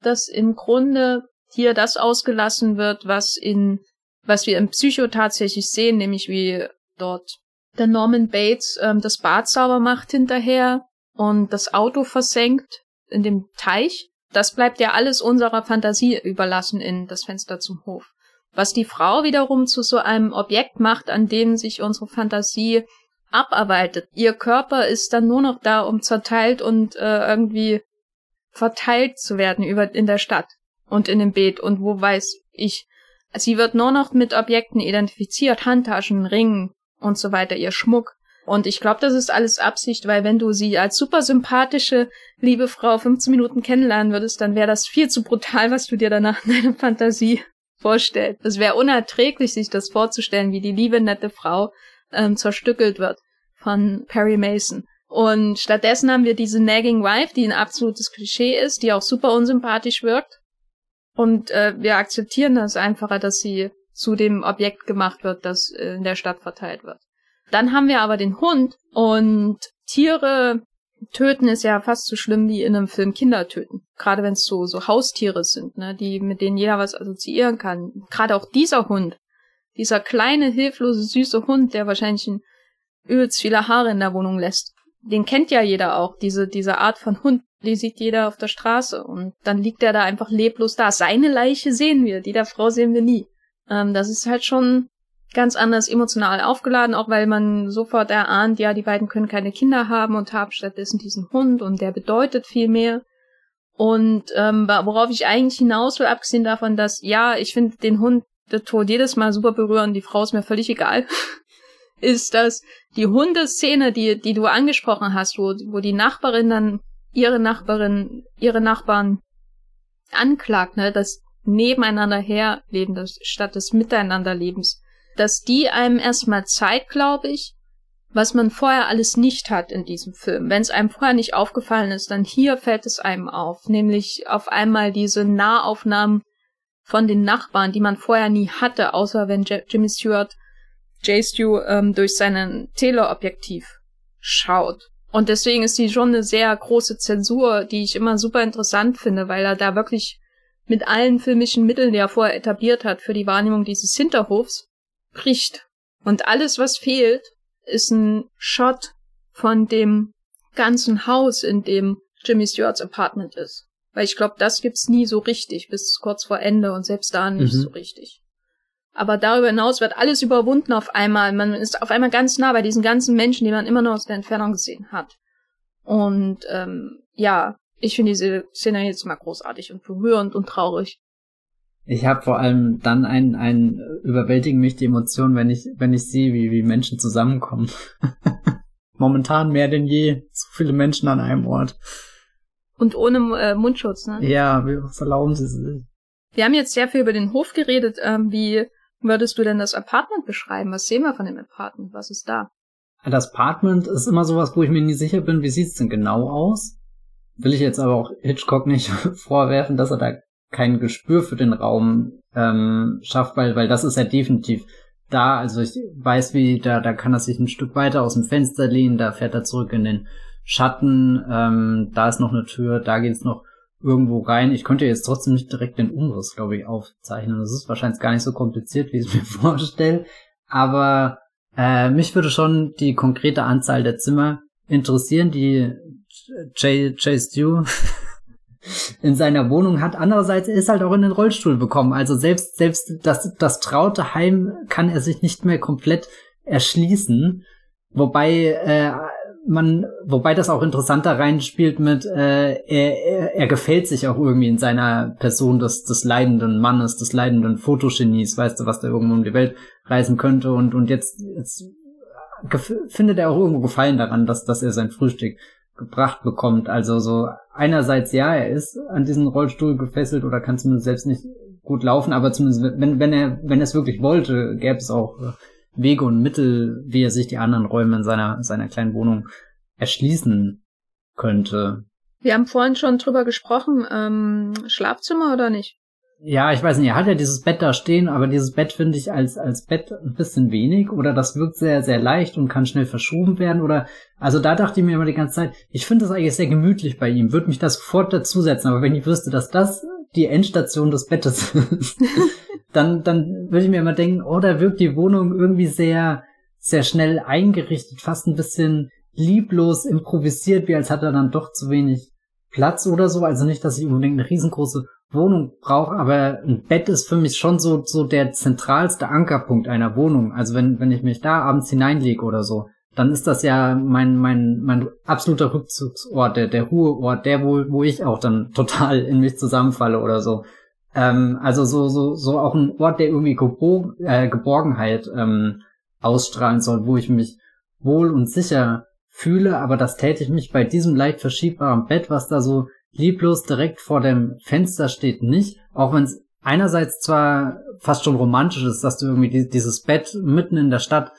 das im Grunde hier das ausgelassen wird, was in, was wir im Psycho tatsächlich sehen, nämlich wie dort der Norman Bates ähm, das Bad sauber macht hinterher und das Auto versenkt in dem Teich das bleibt ja alles unserer Fantasie überlassen in das Fenster zum Hof. Was die Frau wiederum zu so einem Objekt macht, an dem sich unsere Fantasie abarbeitet. Ihr Körper ist dann nur noch da, um zerteilt und äh, irgendwie verteilt zu werden über in der Stadt und in dem Beet und wo weiß ich. Sie wird nur noch mit Objekten identifiziert, Handtaschen, Ringen und so weiter, ihr Schmuck. Und ich glaube, das ist alles Absicht, weil wenn du sie als super sympathische, liebe Frau 15 Minuten kennenlernen würdest, dann wäre das viel zu brutal, was du dir danach in deiner Fantasie vorstellst. Es wäre unerträglich, sich das vorzustellen, wie die liebe, nette Frau ähm, zerstückelt wird von Perry Mason. Und stattdessen haben wir diese Nagging Wife, die ein absolutes Klischee ist, die auch super unsympathisch wirkt. Und äh, wir akzeptieren das einfacher, dass sie zu dem Objekt gemacht wird, das in der Stadt verteilt wird. Dann haben wir aber den Hund und Tiere töten ist ja fast so schlimm wie in einem Film Kinder töten. Gerade wenn es so, so Haustiere sind, ne, die, mit denen jeder was assoziieren kann. Gerade auch dieser Hund. Dieser kleine, hilflose, süße Hund, der wahrscheinlich ein übelst viele Haare in der Wohnung lässt. Den kennt ja jeder auch, diese, diese Art von Hund. Die sieht jeder auf der Straße. Und dann liegt er da einfach leblos da. Seine Leiche sehen wir, die der Frau sehen wir nie. Ähm, das ist halt schon ganz anders emotional aufgeladen, auch weil man sofort erahnt, ja, die beiden können keine Kinder haben und haben stattdessen diesen Hund und der bedeutet viel mehr. Und ähm, worauf ich eigentlich hinaus will, abgesehen davon, dass, ja, ich finde den Hund, der Tod jedes Mal super berührend, die Frau ist mir völlig egal, ist, dass die Hundeszene, die, die du angesprochen hast, wo, wo die Nachbarin dann ihre Nachbarin, ihre Nachbarn anklagt, ne, das nebeneinander herleben, das, statt des Miteinanderlebens, dass die einem erstmal zeigt, glaube ich, was man vorher alles nicht hat in diesem Film. Wenn es einem vorher nicht aufgefallen ist, dann hier fällt es einem auf, nämlich auf einmal diese Nahaufnahmen von den Nachbarn, die man vorher nie hatte, außer wenn J Jimmy Stewart J. Stew ähm, durch seinen Teleobjektiv schaut. Und deswegen ist die schon eine sehr große Zensur, die ich immer super interessant finde, weil er da wirklich mit allen filmischen Mitteln, die er vorher etabliert hat, für die Wahrnehmung dieses Hinterhofs bricht. Und alles, was fehlt, ist ein Shot von dem ganzen Haus, in dem Jimmy Stewarts Apartment ist. Weil ich glaube, das gibt's nie so richtig, bis kurz vor Ende und selbst da nicht mhm. so richtig. Aber darüber hinaus wird alles überwunden auf einmal. Man ist auf einmal ganz nah bei diesen ganzen Menschen, die man immer nur aus der Entfernung gesehen hat. Und ähm, ja, ich finde diese Szene jetzt mal großartig und berührend und traurig. Ich habe vor allem dann ein, ein überwältigen mich die Emotionen, wenn ich, wenn ich sehe, wie, wie Menschen zusammenkommen. Momentan mehr denn je. So viele Menschen an einem Ort. Und ohne äh, Mundschutz, ne? Ja, was erlauben sie sich? Wir haben jetzt sehr viel über den Hof geredet. Ähm, wie würdest du denn das Apartment beschreiben? Was sehen wir von dem Apartment? Was ist da? Das Apartment ist immer sowas, wo ich mir nie sicher bin, wie sieht's denn genau aus? Will ich jetzt aber auch Hitchcock nicht vorwerfen, dass er da kein Gespür für den Raum ähm, schafft, weil, weil das ist ja definitiv da. Also ich weiß, wie da, da kann er sich ein Stück weiter aus dem Fenster lehnen, da fährt er zurück in den Schatten, ähm, da ist noch eine Tür, da geht es noch irgendwo rein. Ich könnte jetzt trotzdem nicht direkt den Umriss, glaube ich, aufzeichnen. Das ist wahrscheinlich gar nicht so kompliziert, wie ich es mir vorstelle. Aber äh, mich würde schon die konkrete Anzahl der Zimmer interessieren, die Jay, Jay Stew in seiner Wohnung hat. Andererseits ist halt auch in den Rollstuhl bekommen. Also selbst, selbst das, das traute Heim kann er sich nicht mehr komplett erschließen. Wobei äh, man, wobei das auch interessanter reinspielt mit, äh, er, er, er gefällt sich auch irgendwie in seiner Person des, des leidenden Mannes, des leidenden Fotogenies, weißt du, was da irgendwo um die Welt reisen könnte und, und jetzt, jetzt findet er auch irgendwo Gefallen daran, dass, dass er sein Frühstück gebracht bekommt. Also so einerseits ja, er ist an diesen Rollstuhl gefesselt oder kann zumindest selbst nicht gut laufen, aber zumindest wenn, wenn er, wenn er es wirklich wollte, gäbe es auch Wege und Mittel, wie er sich die anderen Räume in seiner, seiner kleinen Wohnung erschließen könnte. Wir haben vorhin schon drüber gesprochen, ähm, Schlafzimmer oder nicht? Ja, ich weiß nicht, er hat ja dieses Bett da stehen, aber dieses Bett finde ich als, als Bett ein bisschen wenig oder das wirkt sehr, sehr leicht und kann schnell verschoben werden oder, also da dachte ich mir immer die ganze Zeit, ich finde das eigentlich sehr gemütlich bei ihm, würde mich das sofort dazusetzen, aber wenn ich wüsste, dass das die Endstation des Bettes ist, dann, dann würde ich mir immer denken, oh, da wirkt die Wohnung irgendwie sehr, sehr schnell eingerichtet, fast ein bisschen lieblos improvisiert, wie als hat er dann doch zu wenig Platz oder so. Also nicht, dass ich unbedingt eine riesengroße Wohnung brauche, aber ein Bett ist für mich schon so, so der zentralste Ankerpunkt einer Wohnung. Also wenn, wenn ich mich da abends hineinlege oder so, dann ist das ja mein, mein, mein absoluter Rückzugsort, der, der Ruheort, der, wo, wo ich auch dann total in mich zusammenfalle oder so. Ähm, also so, so, so auch ein Ort, der irgendwie Geborg äh, Geborgenheit ähm, ausstrahlen soll, wo ich mich wohl und sicher fühle, aber das täte ich mich bei diesem leicht verschiebbaren Bett, was da so lieblos direkt vor dem Fenster steht, nicht. Auch wenn es einerseits zwar fast schon romantisch ist, dass du irgendwie die, dieses Bett mitten in der Stadt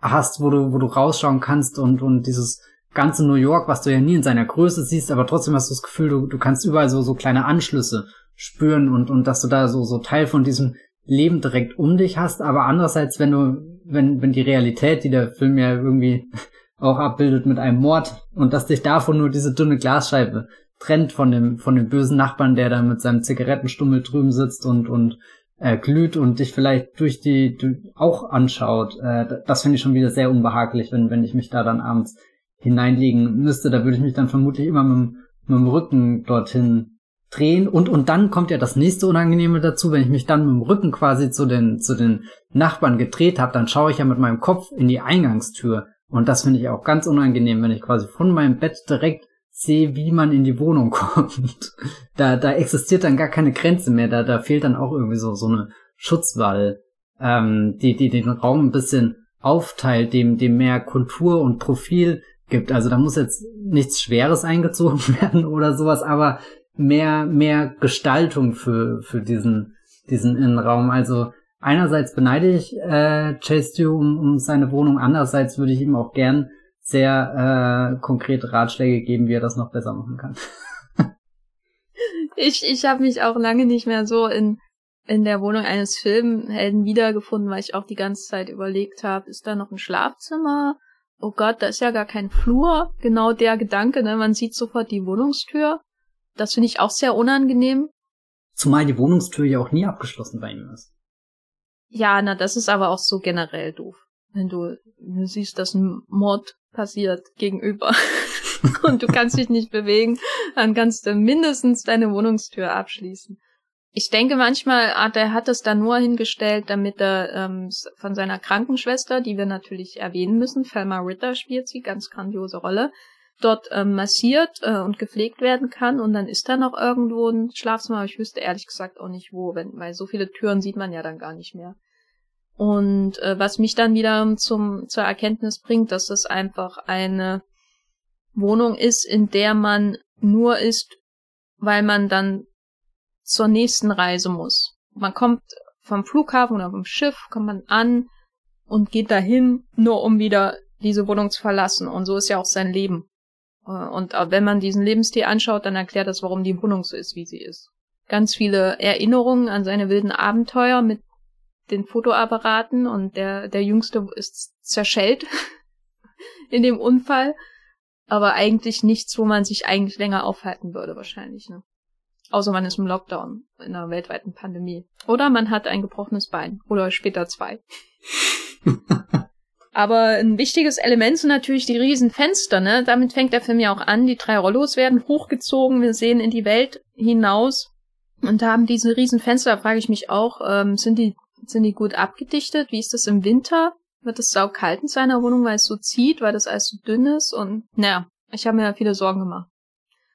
hast, wo du, wo du rausschauen kannst und, und dieses ganze New York, was du ja nie in seiner Größe siehst, aber trotzdem hast du das Gefühl, du, du kannst überall so, so kleine Anschlüsse spüren und, und dass du da so, so Teil von diesem Leben direkt um dich hast, aber andererseits, wenn du, wenn, wenn die Realität, die der Film ja irgendwie auch abbildet mit einem Mord und dass dich davon nur diese dünne Glasscheibe trennt von dem, von dem bösen Nachbarn, der da mit seinem Zigarettenstummel drüben sitzt und, und äh, glüht und dich vielleicht durch die, die auch anschaut. Äh, das finde ich schon wieder sehr unbehaglich, wenn, wenn ich mich da dann abends hineinlegen müsste. Da würde ich mich dann vermutlich immer mit, mit dem Rücken dorthin drehen und und dann kommt ja das nächste Unangenehme dazu, wenn ich mich dann mit dem Rücken quasi zu den zu den Nachbarn gedreht habe, dann schaue ich ja mit meinem Kopf in die Eingangstür und das finde ich auch ganz unangenehm, wenn ich quasi von meinem Bett direkt sehe, wie man in die Wohnung kommt. Da da existiert dann gar keine Grenze mehr, da da fehlt dann auch irgendwie so so eine Schutzwall, ähm, die die den Raum ein bisschen aufteilt, dem dem mehr Kultur und Profil gibt. Also da muss jetzt nichts Schweres eingezogen werden oder sowas, aber mehr, mehr Gestaltung für, für diesen, diesen Innenraum. Also einerseits beneide ich äh, Chase Stew um, um seine Wohnung, andererseits würde ich ihm auch gern sehr äh, konkrete Ratschläge geben, wie er das noch besser machen kann. ich ich habe mich auch lange nicht mehr so in in der Wohnung eines Filmhelden wiedergefunden, weil ich auch die ganze Zeit überlegt habe, ist da noch ein Schlafzimmer? Oh Gott, da ist ja gar kein Flur. Genau der Gedanke, ne? Man sieht sofort die Wohnungstür. Das finde ich auch sehr unangenehm. Zumal die Wohnungstür ja auch nie abgeschlossen bei ihm ist. Ja, na, das ist aber auch so generell doof. Wenn du, du siehst, dass ein Mord passiert gegenüber und du kannst dich nicht bewegen, dann kannst du mindestens deine Wohnungstür abschließen. Ich denke manchmal, ah, der hat es da nur hingestellt, damit er ähm, von seiner Krankenschwester, die wir natürlich erwähnen müssen, Thelma Ritter spielt sie, ganz grandiose Rolle, dort ähm, massiert äh, und gepflegt werden kann und dann ist da noch irgendwo ein Schlafzimmer, aber ich wüsste ehrlich gesagt auch nicht wo, wenn, weil so viele Türen sieht man ja dann gar nicht mehr. Und äh, was mich dann wieder zum zur Erkenntnis bringt, dass es einfach eine Wohnung ist, in der man nur ist, weil man dann zur nächsten Reise muss. Man kommt vom Flughafen oder vom Schiff, kommt man an und geht dahin, nur um wieder diese Wohnung zu verlassen. Und so ist ja auch sein Leben. Äh, und wenn man diesen Lebensstil anschaut, dann erklärt das, warum die Wohnung so ist, wie sie ist. ganz viele Erinnerungen an seine wilden Abenteuer mit den Fotoapparaten und der, der Jüngste ist zerschellt in dem Unfall. Aber eigentlich nichts, wo man sich eigentlich länger aufhalten würde, wahrscheinlich, ne? Außer man ist im Lockdown, in einer weltweiten Pandemie. Oder man hat ein gebrochenes Bein. Oder später zwei. Aber ein wichtiges Element sind natürlich die riesen Fenster, ne? Damit fängt der Film ja auch an. Die drei Rollos werden hochgezogen, wir sehen in die Welt hinaus und haben diese riesen Fenster, da frage ich mich auch, ähm, sind die, sind die gut abgedichtet? Wie ist das im Winter? Wird es saukalt in seiner Wohnung, weil es so zieht, weil das alles so dünn ist und, naja, ich habe mir viele Sorgen gemacht.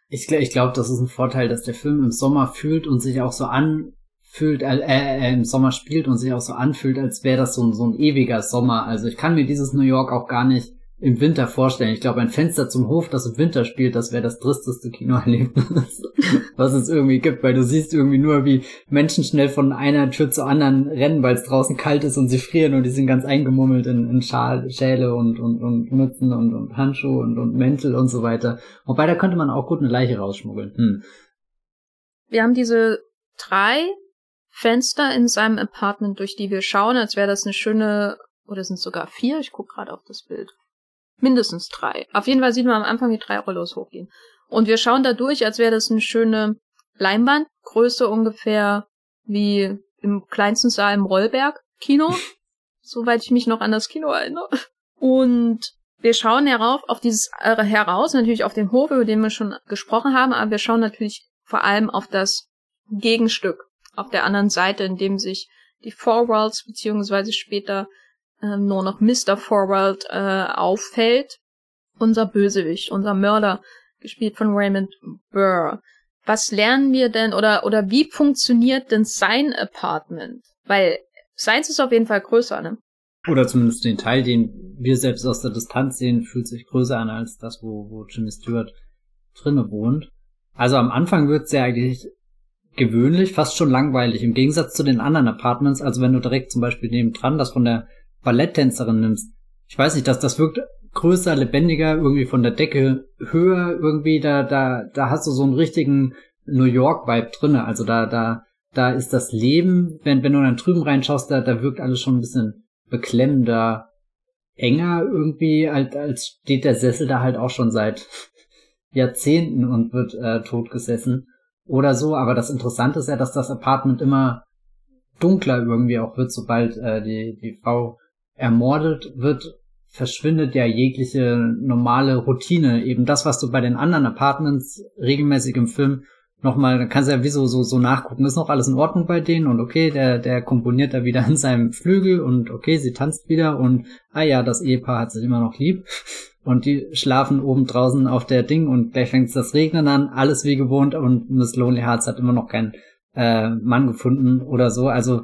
Ich, ich glaube, das ist ein Vorteil, dass der Film im Sommer fühlt und sich auch so an, fühlt, äh, äh, im Sommer spielt und sich auch so anfühlt, als wäre das so so ein ewiger Sommer. Also ich kann mir dieses New York auch gar nicht im Winter vorstellen. Ich glaube, ein Fenster zum Hof, das im Winter spielt, das wäre das tristeste Kinoerlebnis, was es irgendwie gibt, weil du siehst irgendwie nur, wie Menschen schnell von einer Tür zur anderen rennen, weil es draußen kalt ist und sie frieren und die sind ganz eingemummelt in, in Schal, Schäle und, und, und Mützen und, und Handschuhe und, und Mäntel und so weiter. Wobei, da könnte man auch gut eine Leiche rausschmuggeln. Hm. Wir haben diese drei Fenster in seinem Apartment, durch die wir schauen, als wäre das eine schöne, oder sind sogar vier? Ich gucke gerade auf das Bild. Mindestens drei. Auf jeden Fall sieht man am Anfang die drei Rollos hochgehen. Und wir schauen da durch, als wäre das eine schöne Leinwand, Größe ungefähr wie im kleinsten Saal im Rollberg-Kino. Soweit ich mich noch an das Kino erinnere. Und wir schauen herauf, auf dieses äh, heraus, natürlich auf den Hof, über den wir schon gesprochen haben, aber wir schauen natürlich vor allem auf das Gegenstück auf der anderen Seite, in dem sich die Forworlds beziehungsweise später ähm, nur noch Mr. Forworld äh, auffällt. Unser Bösewicht, unser Mörder, gespielt von Raymond Burr. Was lernen wir denn oder oder wie funktioniert denn sein Apartment? Weil seins ist auf jeden Fall größer, ne? Oder zumindest den Teil, den wir selbst aus der Distanz sehen, fühlt sich größer an als das, wo, wo Jimmy Stewart drinne wohnt. Also am Anfang wird's ja eigentlich gewöhnlich, fast schon langweilig, im Gegensatz zu den anderen Apartments. Also wenn du direkt zum Beispiel neben dran das von der Balletttänzerin nimmst. Ich weiß nicht, dass das wirkt größer, lebendiger, irgendwie von der Decke höher, irgendwie da, da, da hast du so einen richtigen New York-Vibe drinne. Also da, da, da ist das Leben, wenn, wenn du dann drüben reinschaust, da, da wirkt alles schon ein bisschen beklemmender, enger irgendwie, als, als steht der Sessel da halt auch schon seit Jahrzehnten und wird äh, totgesessen oder so. Aber das Interessante ist ja, dass das Apartment immer dunkler irgendwie auch wird, sobald äh, die, die Frau ermordet wird, verschwindet ja jegliche normale Routine. Eben das, was du bei den anderen Apartments regelmäßig im Film nochmal, da kannst du ja wie so, so, so nachgucken, ist noch alles in Ordnung bei denen und okay, der, der komponiert da wieder in seinem Flügel und okay, sie tanzt wieder und ah ja, das Ehepaar hat sich immer noch lieb und die schlafen oben draußen auf der Ding und gleich fängt das Regnen an, alles wie gewohnt und Miss Lonely Hearts hat immer noch keinen äh, Mann gefunden oder so. Also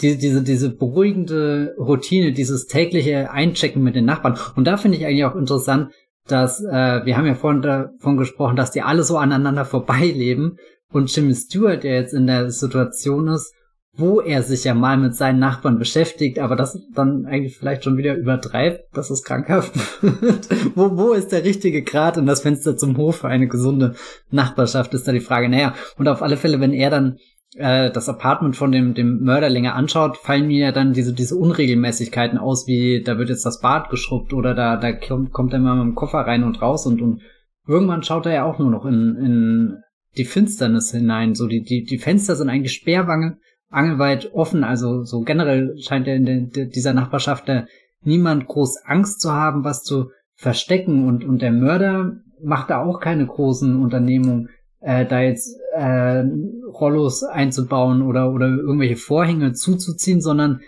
die, diese, diese beruhigende Routine, dieses tägliche Einchecken mit den Nachbarn. Und da finde ich eigentlich auch interessant, dass, äh, wir haben ja vorhin davon gesprochen, dass die alle so aneinander vorbeileben und Jimmy Stewart, der jetzt in der Situation ist, wo er sich ja mal mit seinen Nachbarn beschäftigt, aber das dann eigentlich vielleicht schon wieder übertreibt, dass es krankhaft wird. wo, wo ist der richtige Grad und das Fenster zum Hof für eine gesunde Nachbarschaft, ist da die Frage. Naja, und auf alle Fälle, wenn er dann äh, das Apartment von dem, dem Mörder länger anschaut, fallen mir ja dann diese, diese Unregelmäßigkeiten aus, wie da wird jetzt das Bad geschrubbt oder da, da kommt, er mal mit dem Koffer rein und raus und, und irgendwann schaut er ja auch nur noch in, in die Finsternis hinein. So die, die, die Fenster sind eigentlich sperrwange, angelweit offen. Also so generell scheint er in de, dieser Nachbarschaft da niemand groß Angst zu haben, was zu verstecken und, und der Mörder macht da auch keine großen Unternehmungen äh, da jetzt äh, Rollos einzubauen oder, oder irgendwelche Vorhänge zuzuziehen, sondern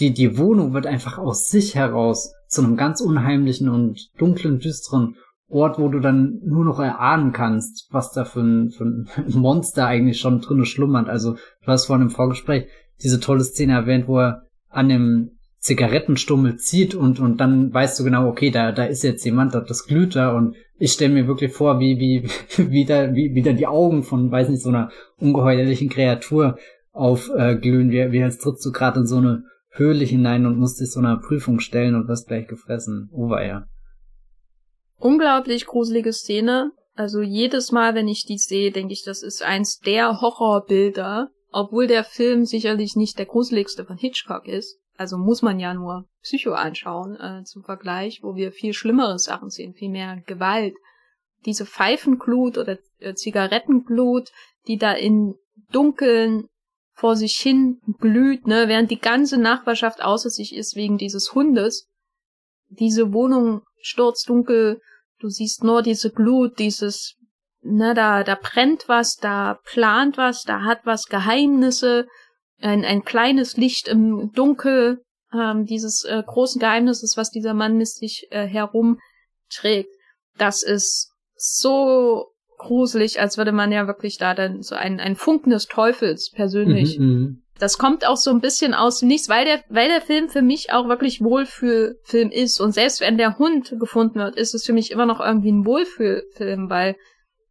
die, die Wohnung wird einfach aus sich heraus zu einem ganz unheimlichen und dunklen, düsteren Ort, wo du dann nur noch erahnen kannst, was da für ein, für ein Monster eigentlich schon drinne schlummert. Also du hast vorhin im Vorgespräch diese tolle Szene erwähnt, wo er an dem Zigarettenstummel zieht und, und dann weißt du genau, okay, da, da ist jetzt jemand, das glüht da und ich stelle mir wirklich vor, wie, wie, wie da, wie, wie da die Augen von, weiß nicht, so einer ungeheuerlichen Kreatur aufglühen, äh, wie, wie als trittst du gerade in so eine Höhle hinein und musst dich so einer Prüfung stellen und wirst gleich gefressen. Over, ja. Unglaublich gruselige Szene. Also jedes Mal, wenn ich die sehe, denke ich, das ist eins der Horrorbilder, obwohl der Film sicherlich nicht der gruseligste von Hitchcock ist. Also muss man ja nur Psycho anschauen äh, zum Vergleich, wo wir viel schlimmere Sachen sehen, viel mehr Gewalt. Diese Pfeifenglut oder äh, Zigarettenglut, die da in Dunkeln vor sich hin glüht, ne, während die ganze Nachbarschaft außer sich ist wegen dieses Hundes. Diese Wohnung sturzdunkel, du siehst nur diese Glut, dieses, ne, da, da brennt was, da plant was, da hat was Geheimnisse, ein, ein kleines Licht im Dunkel, ähm, dieses äh, großen Geheimnisses, was dieser Mann sich äh, herumträgt. Das ist so gruselig, als würde man ja wirklich da dann so ein, ein Funken des Teufels persönlich. Mhm, mhm, das kommt auch so ein bisschen aus dem Nichts, weil der, weil der Film für mich auch wirklich Wohlfühlfilm ist. Und selbst wenn der Hund gefunden wird, ist es für mich immer noch irgendwie ein Wohlfühlfilm, weil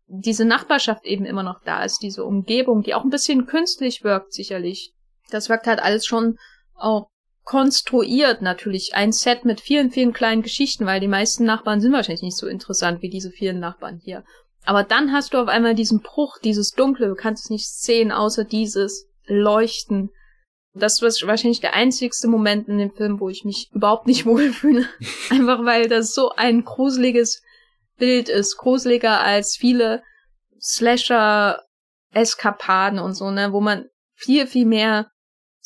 diese Nachbarschaft eben immer noch da ist, diese Umgebung, die auch ein bisschen künstlich wirkt, sicherlich. Das wirkt halt alles schon auch konstruiert natürlich. Ein Set mit vielen, vielen kleinen Geschichten, weil die meisten Nachbarn sind wahrscheinlich nicht so interessant wie diese vielen Nachbarn hier. Aber dann hast du auf einmal diesen Bruch, dieses Dunkle, du kannst es nicht sehen, außer dieses Leuchten. Das war wahrscheinlich der einzigste Moment in dem Film, wo ich mich überhaupt nicht wohlfühle. Einfach weil das so ein gruseliges Bild ist. Gruseliger als viele Slasher-Eskapaden und so, ne, wo man viel, viel mehr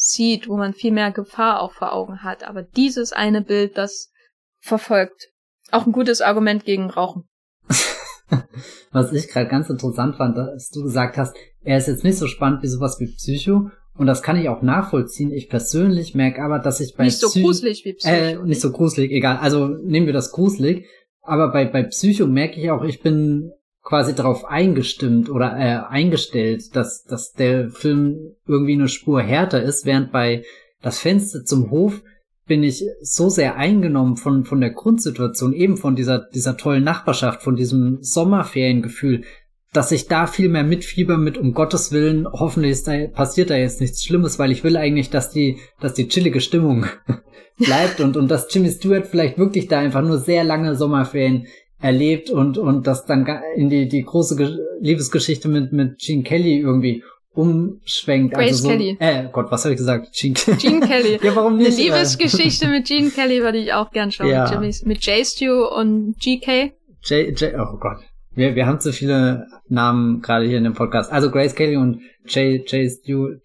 sieht, wo man viel mehr Gefahr auch vor Augen hat. Aber dieses eine Bild, das verfolgt. Auch ein gutes Argument gegen Rauchen. Was ich gerade ganz interessant fand, dass du gesagt hast, er ist jetzt nicht so spannend wie sowas wie Psycho. Und das kann ich auch nachvollziehen. Ich persönlich merke aber, dass ich bei nicht so Psy gruselig wie Psycho. Äh, nicht so gruselig, egal. Also nehmen wir das gruselig. Aber bei bei Psycho merke ich auch, ich bin quasi darauf eingestimmt oder äh, eingestellt, dass dass der Film irgendwie eine Spur härter ist, während bei das Fenster zum Hof bin ich so sehr eingenommen von, von der Grundsituation, eben von dieser, dieser tollen Nachbarschaft, von diesem Sommerferiengefühl, dass ich da viel mehr mitfieber mit, um Gottes Willen, hoffentlich ist da, passiert da jetzt nichts Schlimmes, weil ich will eigentlich, dass die, dass die chillige Stimmung bleibt und, und dass Jimmy Stewart vielleicht wirklich da einfach nur sehr lange Sommerferien erlebt und, und das dann in die, die große Liebesgeschichte mit, mit Gene Kelly irgendwie umschwenkt. Grace also so, Kelly. Äh, Gott, was habe ich gesagt? Gene, Gene Kelly. ja, warum nicht? Eine Liebesgeschichte mit Gene Kelly würde ich auch gern schauen. Ja. Mit, mit J. Stu und GK. J, J, oh Gott. Wir, wir haben zu viele Namen gerade hier in dem Podcast. Also Grace Kelly und J, J. Stu,